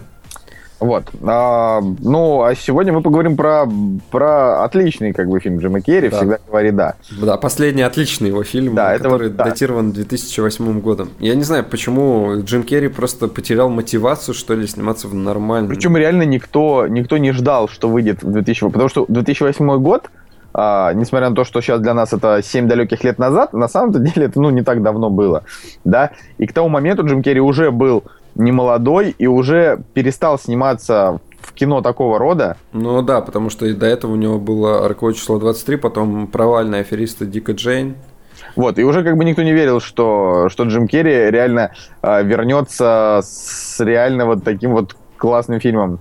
Вот. А, ну, а сегодня мы поговорим про, про отличный как бы фильм Джима Керри да. «Всегда говори да». Да, последний отличный его фильм, да, который вот, да. датирован 2008 годом. Я не знаю, почему Джим Керри просто потерял мотивацию, что ли, сниматься в нормальном... Причем реально никто, никто не ждал, что выйдет в 2008... Потому что 2008 год, а, несмотря на то, что сейчас для нас это 7 далеких лет назад, на самом деле это ну, не так давно было. Да? И к тому моменту Джим Керри уже был не молодой и уже перестал сниматься в кино такого рода. Ну да, потому что до этого у него было роковое число 23, потом провальная афериста Дика Джейн. Вот, и уже как бы никто не верил, что, что Джим Керри реально э, вернется с реально вот таким вот классным фильмом.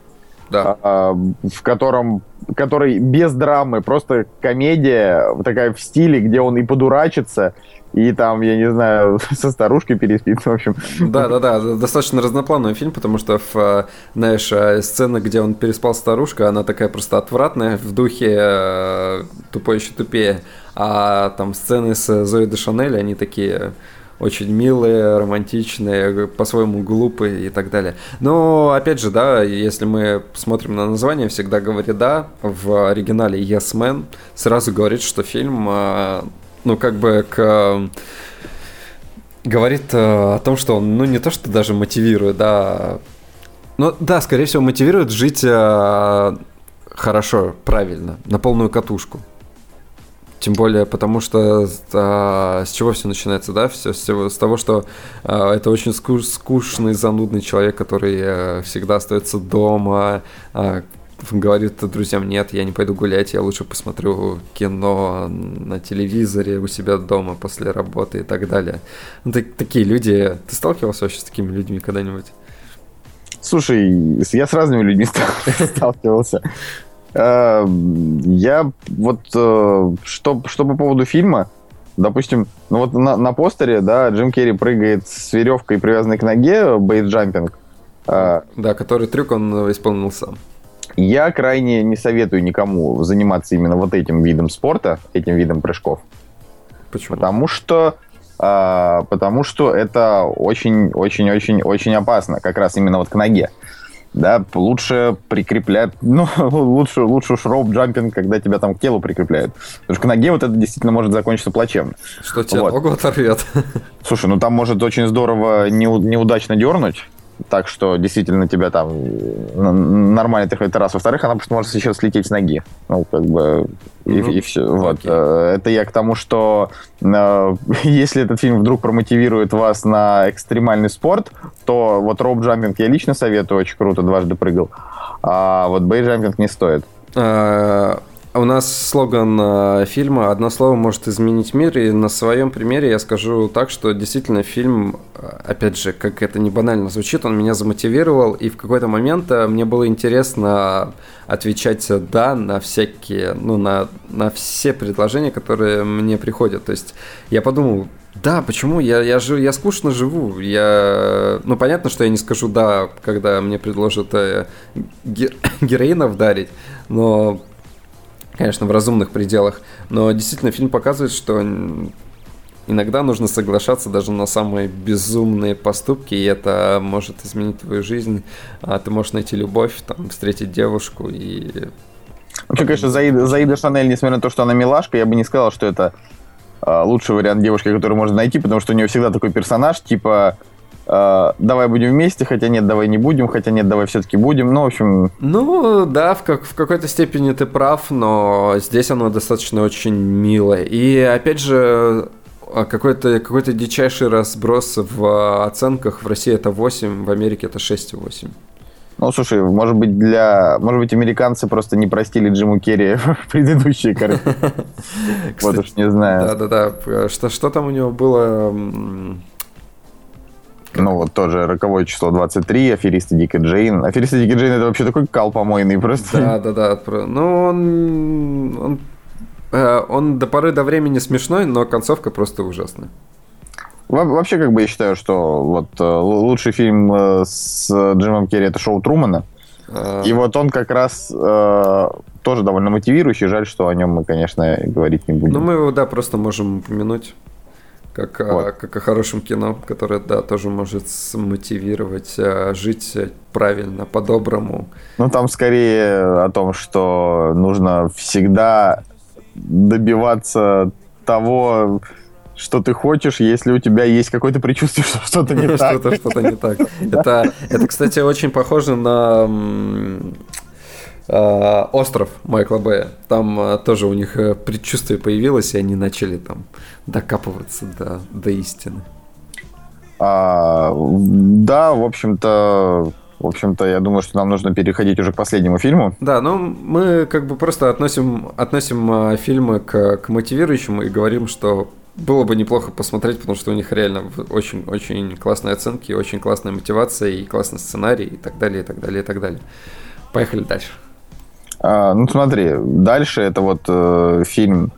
Да. Э, в котором, который без драмы, просто комедия такая в стиле, где он и подурачится, и там, я не знаю, со старушкой переспит, в общем. Да, да, да, достаточно разноплановый фильм, потому что, в, э, знаешь, э, сцена, где он переспал с старушкой, она такая просто отвратная, в духе э, тупой еще тупее, а там сцены с Зоей де Шанель, они такие очень милые, романтичные, по-своему глупые и так далее. Но, опять же, да, если мы смотрим на название, всегда говорит «да», в оригинале «Yes Man», сразу говорит, что фильм ну, как бы к говорит э, о том, что он, ну, не то, что даже мотивирует, да, ну, да, скорее всего, мотивирует жить э, хорошо, правильно, на полную катушку. Тем более, потому что а, с чего все начинается, да? Все, все с того, что а, это очень скучный, занудный человек, который а, всегда остается дома, а, говорит друзьям, нет, я не пойду гулять, я лучше посмотрю кино на телевизоре у себя дома после работы и так далее. Ну, так, такие люди... Ты сталкивался вообще с такими людьми когда-нибудь? Слушай, я с разными людьми сталкивался. Э, я вот э, что, что по поводу фильма, допустим, ну вот на, на постере, да, Джим Керри прыгает с веревкой, привязанной к ноге. Э, да, который трюк он исполнил сам. Я крайне не советую никому заниматься именно вот этим видом спорта, этим видом прыжков. Почему? Потому что а, потому что это очень-очень-очень-очень опасно, как раз именно вот к ноге. Да, лучше прикреплять, ну, лучше, лучше уж роуп-джампинг, когда тебя там к телу прикрепляют. Потому что к ноге вот это действительно может закончиться плачевно. Что тебя вот. ногу оторвет? Слушай, ну там может очень здорово неудачно дернуть, так что действительно тебя там нормально ты это раз. Во-вторых, она просто может еще слететь с ноги. Ну, как бы, и, mm-hmm. и все. Вот. Э, это я к тому, что э, если этот фильм вдруг промотивирует вас на экстремальный спорт, то вот роуп-джампинг я лично советую, очень круто, дважды прыгал. А вот бейсджампинг не стоит. У нас слоган э, фильма «Одно слово может изменить мир», и на своем примере я скажу так, что действительно фильм, э, опять же, как это не банально звучит, он меня замотивировал, и в какой-то момент э, мне было интересно отвечать «да» на всякие, ну, на, на все предложения, которые мне приходят. То есть я подумал, да, почему? Я, я, жив, я скучно живу. Я, ну, понятно, что я не скажу «да», когда мне предложат э, гер, героина вдарить, но конечно, в разумных пределах. Но действительно фильм показывает, что иногда нужно соглашаться даже на самые безумные поступки, и это может изменить твою жизнь. А ты можешь найти любовь, там, встретить девушку и... Вообще, конечно, Заида, Заида Шанель, несмотря на то, что она милашка, я бы не сказал, что это э, лучший вариант девушки, который можно найти, потому что у нее всегда такой персонаж, типа давай будем вместе, хотя нет, давай не будем, хотя нет, давай все-таки будем. Ну, в общем... Ну, да, в, как, в какой-то степени ты прав, но здесь оно достаточно очень милое. И, опять же, а, какой-то какой дичайший разброс в оценках. В России это 8, в Америке это 6,8. Ну, слушай, может быть, для... Может быть, американцы просто не простили Джиму Керри в предыдущие картины. Вот уж не знаю. Да-да-да. Что там у него было? Ну, вот тоже роковое число 23, аферисты Дика Джейн. Аферисты Дика Джейн это вообще такой кал помойный просто. Да, да, да. Ну, он, он, э, он до поры до времени смешной, но концовка просто ужасная. Вообще, как бы я считаю, что вот э, лучший фильм э, с Джимом Керри это шоу Трумана. А... И вот он как раз э, тоже довольно мотивирующий. Жаль, что о нем мы, конечно, говорить не будем. Ну, мы его, да, просто можем упомянуть. Как, вот. как о хорошем кино, которое, да, тоже может смотивировать жить правильно, по-доброму. Ну, там скорее о том, что нужно всегда добиваться того, что ты хочешь, если у тебя есть какое-то предчувствие, что что-то не так. Что-то что-то не так. Это, это, кстати, очень похоже на остров Майкла Бэя. Там э, тоже у них э, предчувствие появилось, и они начали там докапываться до, до истины. А, да, в общем-то, в общем-то, я думаю, что нам нужно переходить уже к последнему фильму. Да, ну мы как бы просто относим, относим фильмы к, к мотивирующим и говорим, что было бы неплохо посмотреть, потому что у них реально очень-очень классные оценки, очень классная мотивация и классный сценарий и так далее, и так далее, и так далее. Поехали дальше. А, ну смотри, дальше это вот э, фильм,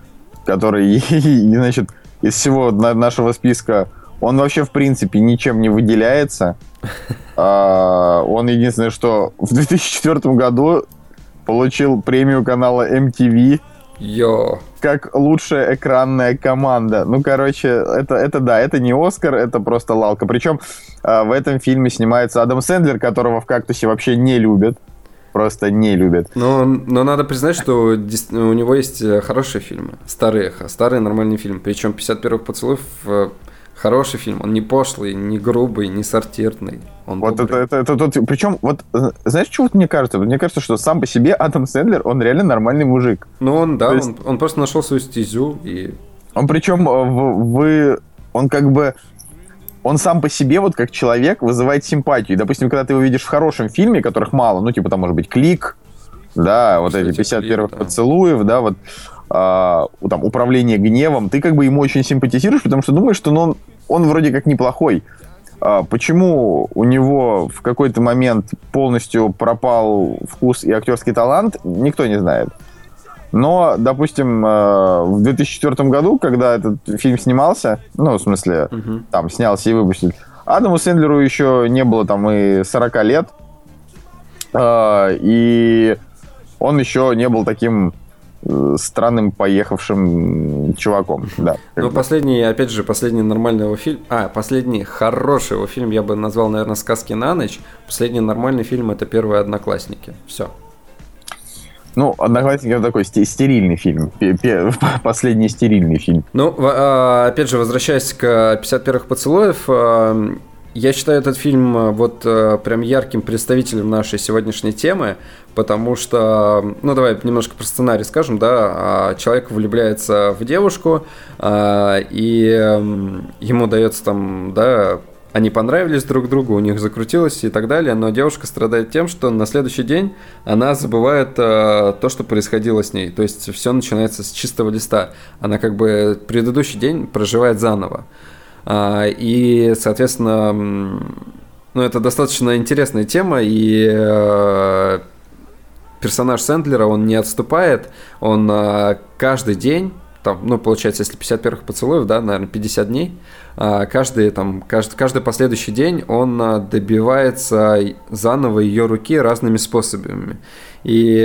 который, значит, из всего нашего списка, он вообще в принципе ничем не выделяется. А, он единственное, что в 2004 году получил премию канала MTV Йо. Как лучшая экранная команда. Ну, короче, это, это да, это не Оскар, это просто лалка. Причем э, в этом фильме снимается Адам Сэндлер, которого в «Кактусе» вообще не любят. Просто не любят. Но, но надо признать, что у него есть э, хорошие фильмы. Старые, старые нормальные фильмы. Причем «50 первых поцелуев» Хороший фильм, он не пошлый, не грубый, не сортирный. Он вот это, это, это, это, причем, вот, знаешь, что вот мне кажется? Мне кажется, что сам по себе Адам Сэндлер, он реально нормальный мужик. Ну, он, да, есть... он, он просто нашел свою стезю и... Он причем, э, вы, он как бы, он сам по себе, вот как человек, вызывает симпатию. И, допустим, когда ты его видишь в хорошем фильме, которых мало, ну, типа, там, может быть, «Клик», да, вот Кстати, эти 50 клик, первых да. поцелуев, да, вот а, там, управление гневом, ты как бы ему очень симпатизируешь, потому что думаешь, что ну, он, он вроде как неплохой. А, почему у него в какой-то момент полностью пропал вкус и актерский талант, никто не знает. Но, допустим, а, в 2004 году, когда этот фильм снимался, ну, в смысле, угу. там, снялся и выпустили, Адаму Сэндлеру еще не было там и 40 лет, и он еще не был таким Э, странным поехавшим чуваком. Да, ну, последний, опять же, последний нормальный его фильм, а, последний хороший его фильм я бы назвал, наверное, «Сказки на ночь». Последний нормальный фильм – это «Первые одноклассники». Все. Ну, «Одноклассники» – это такой стерильный фильм. Последний стерильный фильм. Ну, а, опять же, возвращаясь к 51-х поцелуев, я считаю этот фильм э, вот э, прям ярким представителем нашей сегодняшней темы, потому что, ну давай немножко про сценарий скажем, да, а, человек влюбляется в девушку, а, и ему дается там, да, они понравились друг другу, у них закрутилось и так далее, но девушка страдает тем, что на следующий день она забывает э, то, что происходило с ней. То есть все начинается с чистого листа. Она как бы предыдущий день проживает заново. А, и, соответственно, ну, это достаточно интересная тема, и э, персонаж Сэндлера, он не отступает, он э, каждый день там, ну, получается, если 50 первых поцелуев, да, наверное, 50 дней, а, каждый, там, каждый, каждый последующий день он э, добивается заново ее руки разными способами. И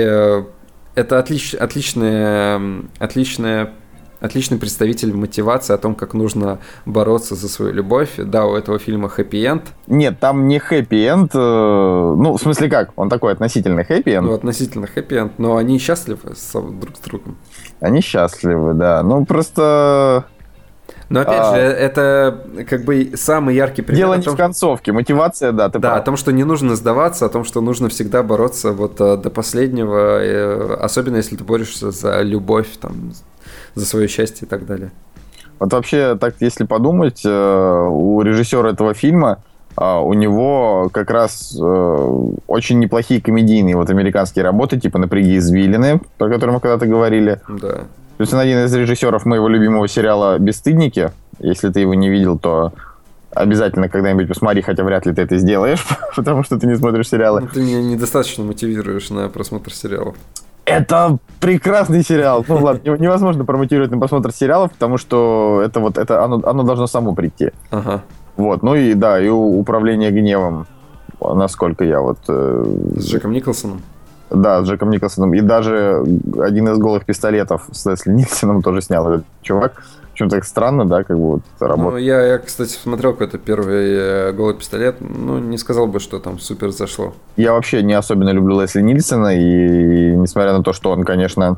это отлич, отличная, отличная отличный представитель мотивации о том, как нужно бороться за свою любовь. Да, у этого фильма хэппи-энд. Нет, там не хэппи-энд. Ну, в смысле как? Он такой относительно хэппи-энд. Ну, относительно хэппи-энд, но они счастливы друг с другом. Они счастливы, да. Ну, просто... Но опять а... же, это как бы самый яркий пример. Дело не том, в концовке, мотивация, да, ты Да, прав. о том, что не нужно сдаваться, о том, что нужно всегда бороться вот э, до последнего, э, особенно если ты борешься за любовь, там, за свое счастье и так далее. Вот вообще, так если подумать, э, у режиссера этого фильма а, у него как раз э, очень неплохие комедийные вот американские работы, типа «Напряги извилины», про которые мы когда-то говорили. Да. То есть он один из режиссеров моего любимого сериала «Бесстыдники». Если ты его не видел, то обязательно когда-нибудь посмотри, хотя вряд ли ты это сделаешь, потому что ты не смотришь сериалы. Ну, ты меня недостаточно мотивируешь на просмотр сериалов. Это прекрасный сериал. Ну ладно, невозможно промотивировать на просмотр сериалов, потому что это вот это оно, оно должно само прийти. Ага. Вот, ну и да, и управление гневом, насколько я вот... Э, с Джеком Николсоном? Да, с Джеком Николсоном. И даже один из голых пистолетов с Лесли Никсоном тоже снял этот чувак. Почему-то так странно, да, как бы вот работает. Ну, я, я, кстати, смотрел какой-то первый э, голый пистолет, ну, не сказал бы, что там супер зашло. Я вообще не особенно люблю Лесли Нильсона, и несмотря на то, что он, конечно,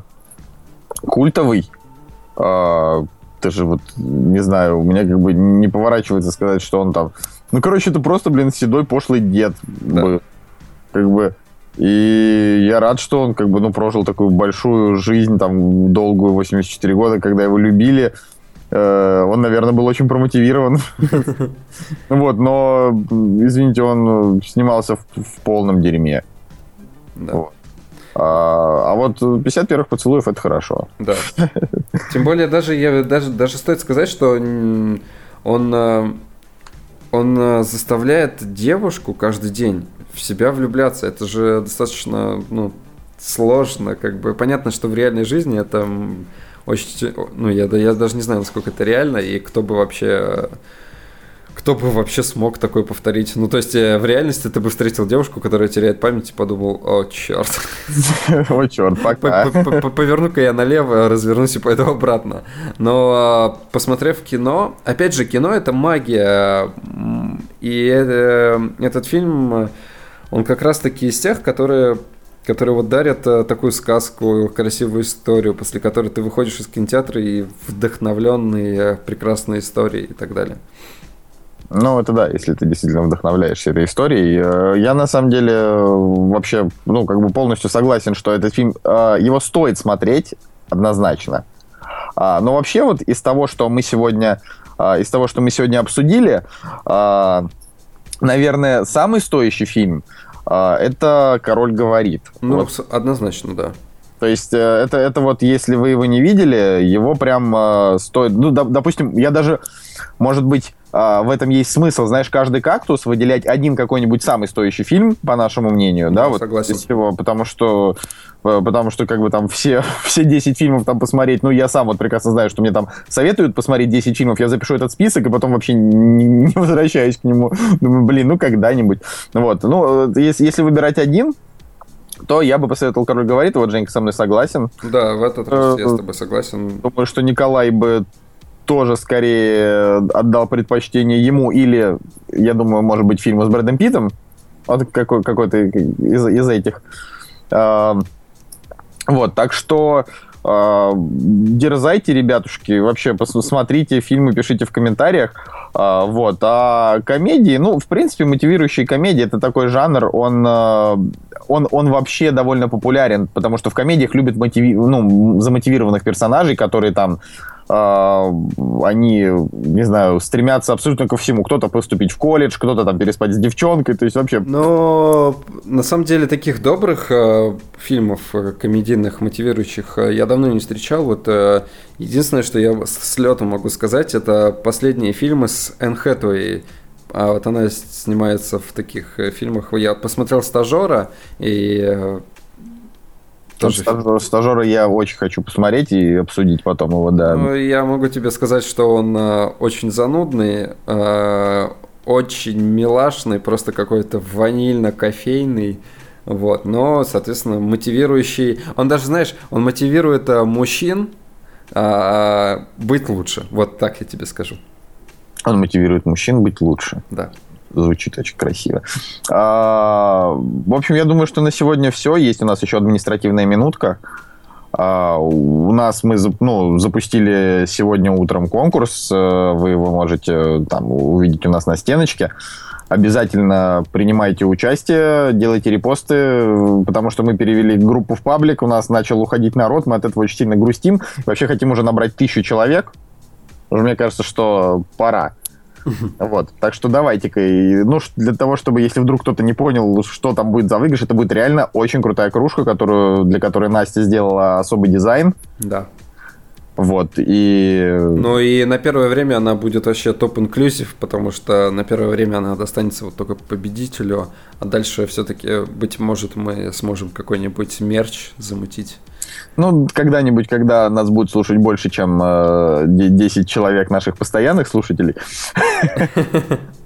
культовый, э, даже вот, не знаю, у меня как бы не поворачивается сказать, что он там... Ну, короче, это просто, блин, седой пошлый дед. Да. Как бы... И я рад, что он как бы, ну, прожил такую большую жизнь, там, долгую, 84 года, когда его любили. Э, он, наверное, был очень промотивирован. Вот, но, извините, он снимался в полном дерьме. А, а вот 50 первых поцелуев это хорошо. Да. Тем более даже я даже даже стоит сказать, что он э, он э, заставляет девушку каждый день в себя влюбляться. Это же достаточно ну сложно, как бы понятно, что в реальной жизни это очень, ну я я даже не знаю, насколько это реально и кто бы вообще кто бы вообще смог такое повторить? Ну, то есть, э, в реальности ты бы встретил девушку, которая теряет память и подумал, о, черт. О, черт, пока. Поверну-ка я налево, развернусь и пойду обратно. Но, а, посмотрев кино, опять же, кино — это магия. И э, этот фильм, он как раз-таки из тех, которые которые вот дарят э, такую сказку, красивую историю, после которой ты выходишь из кинотеатра и вдохновленный прекрасной историей и так далее. Ну, это да, если ты действительно вдохновляешься этой историей. Э, я на самом деле э, вообще, ну, как бы полностью согласен, что этот фильм, э, его стоит смотреть однозначно. А, но вообще вот из того, что мы сегодня, из того, что мы сегодня обсудили, наверное, самый стоящий фильм это «Король говорит». Ну, вот. однозначно, да. То есть это, это вот, если вы его не видели, его прям стоит... Ну, допустим, я даже, может быть, а, в этом есть смысл, знаешь, каждый кактус выделять один какой-нибудь самый стоящий фильм, по нашему мнению, да, да вот согласен. всего, потому что э, потому что как бы там все, все 10 фильмов там посмотреть, ну, я сам вот прекрасно знаю, что мне там советуют посмотреть 10 фильмов, я запишу этот список, и потом вообще не, не возвращаюсь к нему. Думаю, блин, ну, когда-нибудь. Вот, ну, если, если выбирать один, то я бы посоветовал «Король говорит», вот Женька со мной согласен. Да, в этот раз я с тобой согласен. Думаю, что Николай бы тоже скорее отдал предпочтение ему или, я думаю, может быть, фильму с Брэдом Питтом. Вот какой, какой-то из, из этих. А, вот, так что а, дерзайте, ребятушки, вообще посмотрите фильмы, пишите в комментариях. А, вот. А комедии, ну, в принципе, мотивирующие комедии это такой жанр, он, он, он вообще довольно популярен, потому что в комедиях любят мотиви... ну, замотивированных персонажей, которые там они, не знаю, стремятся абсолютно ко всему. Кто-то поступить в колледж, кто-то там переспать с девчонкой, то есть вообще... Но на самом деле таких добрых э, фильмов э, комедийных, мотивирующих э, я давно не встречал. Вот э, единственное, что я с летом могу сказать, это последние фильмы с Энн Хэтэуэй. А вот она снимается в таких э, фильмах. Я посмотрел «Стажера», и тоже... Стажера, стажера я очень хочу посмотреть и обсудить потом его, да. Ну, я могу тебе сказать, что он э, очень занудный, э, очень милашный, просто какой-то ванильно-кофейный. Вот, но, соответственно, мотивирующий. Он даже, знаешь, он мотивирует э, мужчин э, быть лучше. Вот так я тебе скажу. Он мотивирует мужчин быть лучше. Да звучит очень красиво. А, в общем, я думаю, что на сегодня все. Есть у нас еще административная минутка. А, у нас мы ну, запустили сегодня утром конкурс. Э, вы его можете там увидеть у нас на стеночке. Обязательно принимайте участие, делайте репосты, потому что мы перевели группу в паблик, у нас начал уходить народ, мы от этого очень сильно грустим. Вообще хотим уже набрать тысячу человек. Мне кажется, что пора. Вот, так что давайте-ка, ну, для того, чтобы, если вдруг кто-то не понял, что там будет за выигрыш, это будет реально очень крутая кружка, которую, для которой Настя сделала особый дизайн. Да. Вот, и... Ну и на первое время она будет вообще топ-инклюзив, потому что на первое время она достанется вот только победителю, а дальше все-таки, быть может, мы сможем какой-нибудь мерч замутить. Ну, когда-нибудь, когда нас будет слушать больше, чем э, 10 человек наших постоянных слушателей.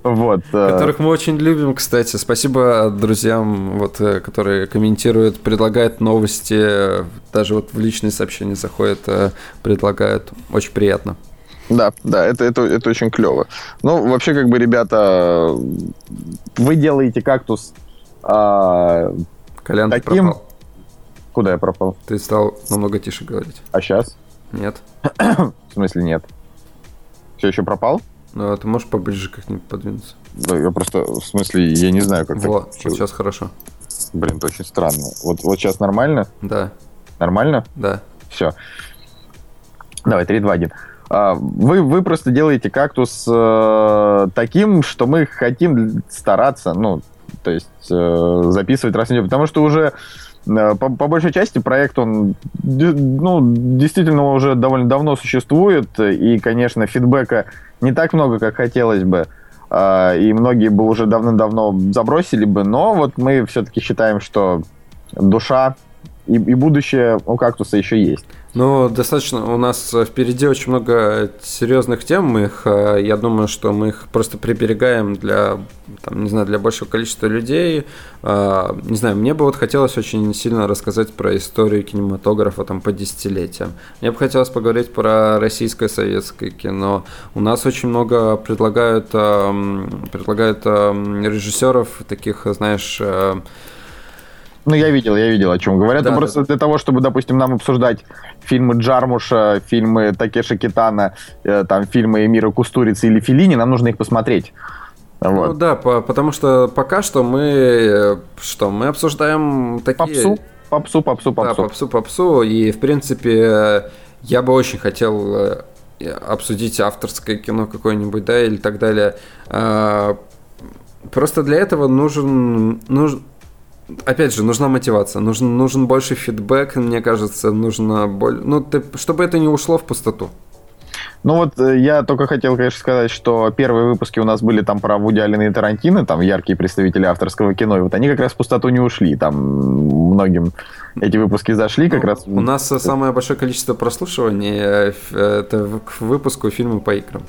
Вот. Э. Которых мы очень любим, кстати. Спасибо друзьям, вот, э, которые комментируют, предлагают новости, даже вот в личные сообщения заходят, э, предлагают. Очень приятно. Да, да, это, это, это очень клево. Ну, вообще, как бы, ребята, вы делаете кактус а, Колян, таким... пропал. Куда я пропал? Ты стал намного тише говорить. А сейчас? Нет. В смысле нет? Все еще пропал? Ну, а ты можешь поближе как-нибудь подвинуться? Да, я просто, в смысле, я не знаю, как... Вот, вот сейчас хорошо. Блин, это очень странно. Вот, вот сейчас нормально? Да. Нормально? Да. Все. Давай, 3, 2, 1. Вы, вы просто делаете кактус э, таким, что мы хотим стараться, ну, то есть э, записывать раз в неделю, потому что уже по, по большей части проект, он ну, действительно уже довольно давно существует, и, конечно, фидбэка не так много, как хотелось бы, э, и многие бы уже давно-давно забросили бы, но вот мы все-таки считаем, что душа и, и будущее у кактуса еще есть. Ну, достаточно. У нас впереди очень много серьезных тем. Мы их, э, я думаю, что мы их просто приберегаем для, там, не знаю, для большего количества людей. Э, не знаю, мне бы вот хотелось очень сильно рассказать про историю кинематографа там по десятилетиям. Мне бы хотелось поговорить про российское советское кино. У нас очень много предлагают, эм, предлагают эм, режиссеров таких, знаешь, э, ну, я видел, я видел, о чем говорят. Да, ну, просто да. для того, чтобы, допустим, нам обсуждать фильмы Джармуша, фильмы Такеши Китана, э, там, фильмы Эмира Кустурицы или Филини, нам нужно их посмотреть. Ну вот. Ну да, по, потому что пока что мы э, что мы обсуждаем такие попсу, попсу, попсу, попсу. Да, попсу, попсу, и в принципе я бы очень хотел э, обсудить авторское кино какое-нибудь, да, или так далее. А, просто для этого нужен нужен опять же, нужна мотивация, нужен, нужен больше фидбэк, мне кажется, нужно боль... ну, ты, чтобы это не ушло в пустоту. Ну вот э, я только хотел, конечно, сказать, что первые выпуски у нас были там про Вуди Алина и Тарантино, там яркие представители авторского кино, и вот они как раз в пустоту не ушли, там многим эти выпуски зашли как ну, раз. У нас самое большое количество прослушиваний э, это к выпуску фильма по играм.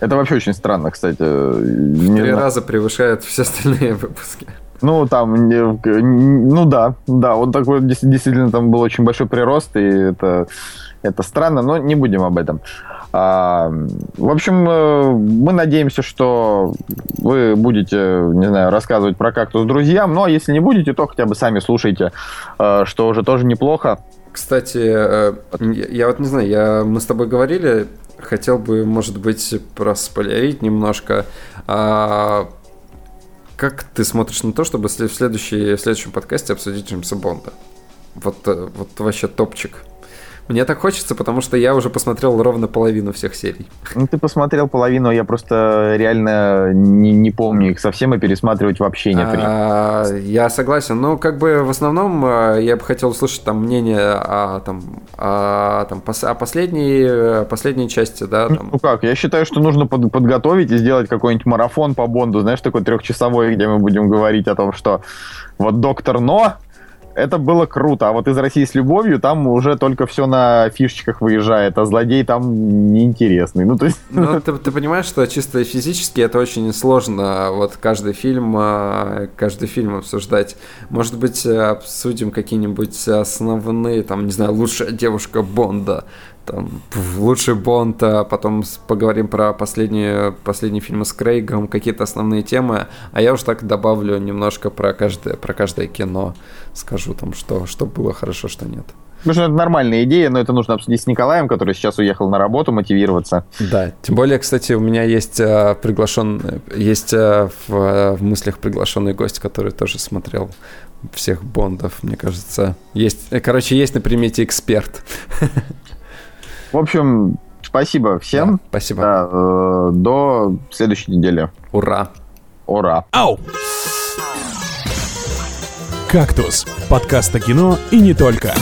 Это вообще очень странно, кстати. три раза превышает все остальные выпуски. Ну, там, ну да, да, он такой действительно там был очень большой прирост, и это, это странно, но не будем об этом. А, в общем, э, мы надеемся, что вы будете, не знаю, рассказывать про кактус друзьям, но если не будете, то хотя бы сами слушайте, э, что уже тоже неплохо. Кстати, э, я вот не знаю, я, мы с тобой говорили, хотел бы, может быть, проспойлерить немножко. А, как ты смотришь на то, чтобы в, следующий, в следующем подкасте обсудить Джеймса Бонда? Вот, э, вот вообще топчик. Мне так хочется, потому что я уже посмотрел ровно половину всех серий. Ну, ты посмотрел половину, я просто реально не, не помню их совсем и пересматривать вообще нет а, Я согласен. Ну, как бы в основном э, я бы хотел услышать там мнение о, там, о, там, пос, о последней, последней части, да. Там. Ну как, я считаю, что нужно под, подготовить и сделать какой-нибудь марафон по Бонду, знаешь, такой трехчасовой, где мы будем говорить о том, что вот доктор Но это было круто. А вот из России с любовью там уже только все на фишечках выезжает, а злодей там неинтересный. Ну, то есть... Ну, ты, ты понимаешь, что чисто физически это очень сложно. Вот каждый фильм, а, каждый фильм обсуждать. Может быть, обсудим какие-нибудь основные, там, не знаю, лучшая девушка Бонда там, лучший Бонд, а потом поговорим про последние, последние фильмы с Крейгом, какие-то основные темы, а я уже так добавлю немножко про каждое, про каждое кино, скажу там, что, что было хорошо, что нет. Потому что это нормальная идея, но это нужно обсудить с Николаем, который сейчас уехал на работу, мотивироваться. Да, тем более, кстати, у меня есть а, приглашен, есть а, в, в мыслях приглашенный гость, который тоже смотрел всех Бондов, мне кажется. Есть, короче, есть на примете эксперт. В общем, спасибо всем. Да, спасибо. Да, э, до следующей недели. Ура. Ура. Ау! «Кактус» — подкаст о кино и не только.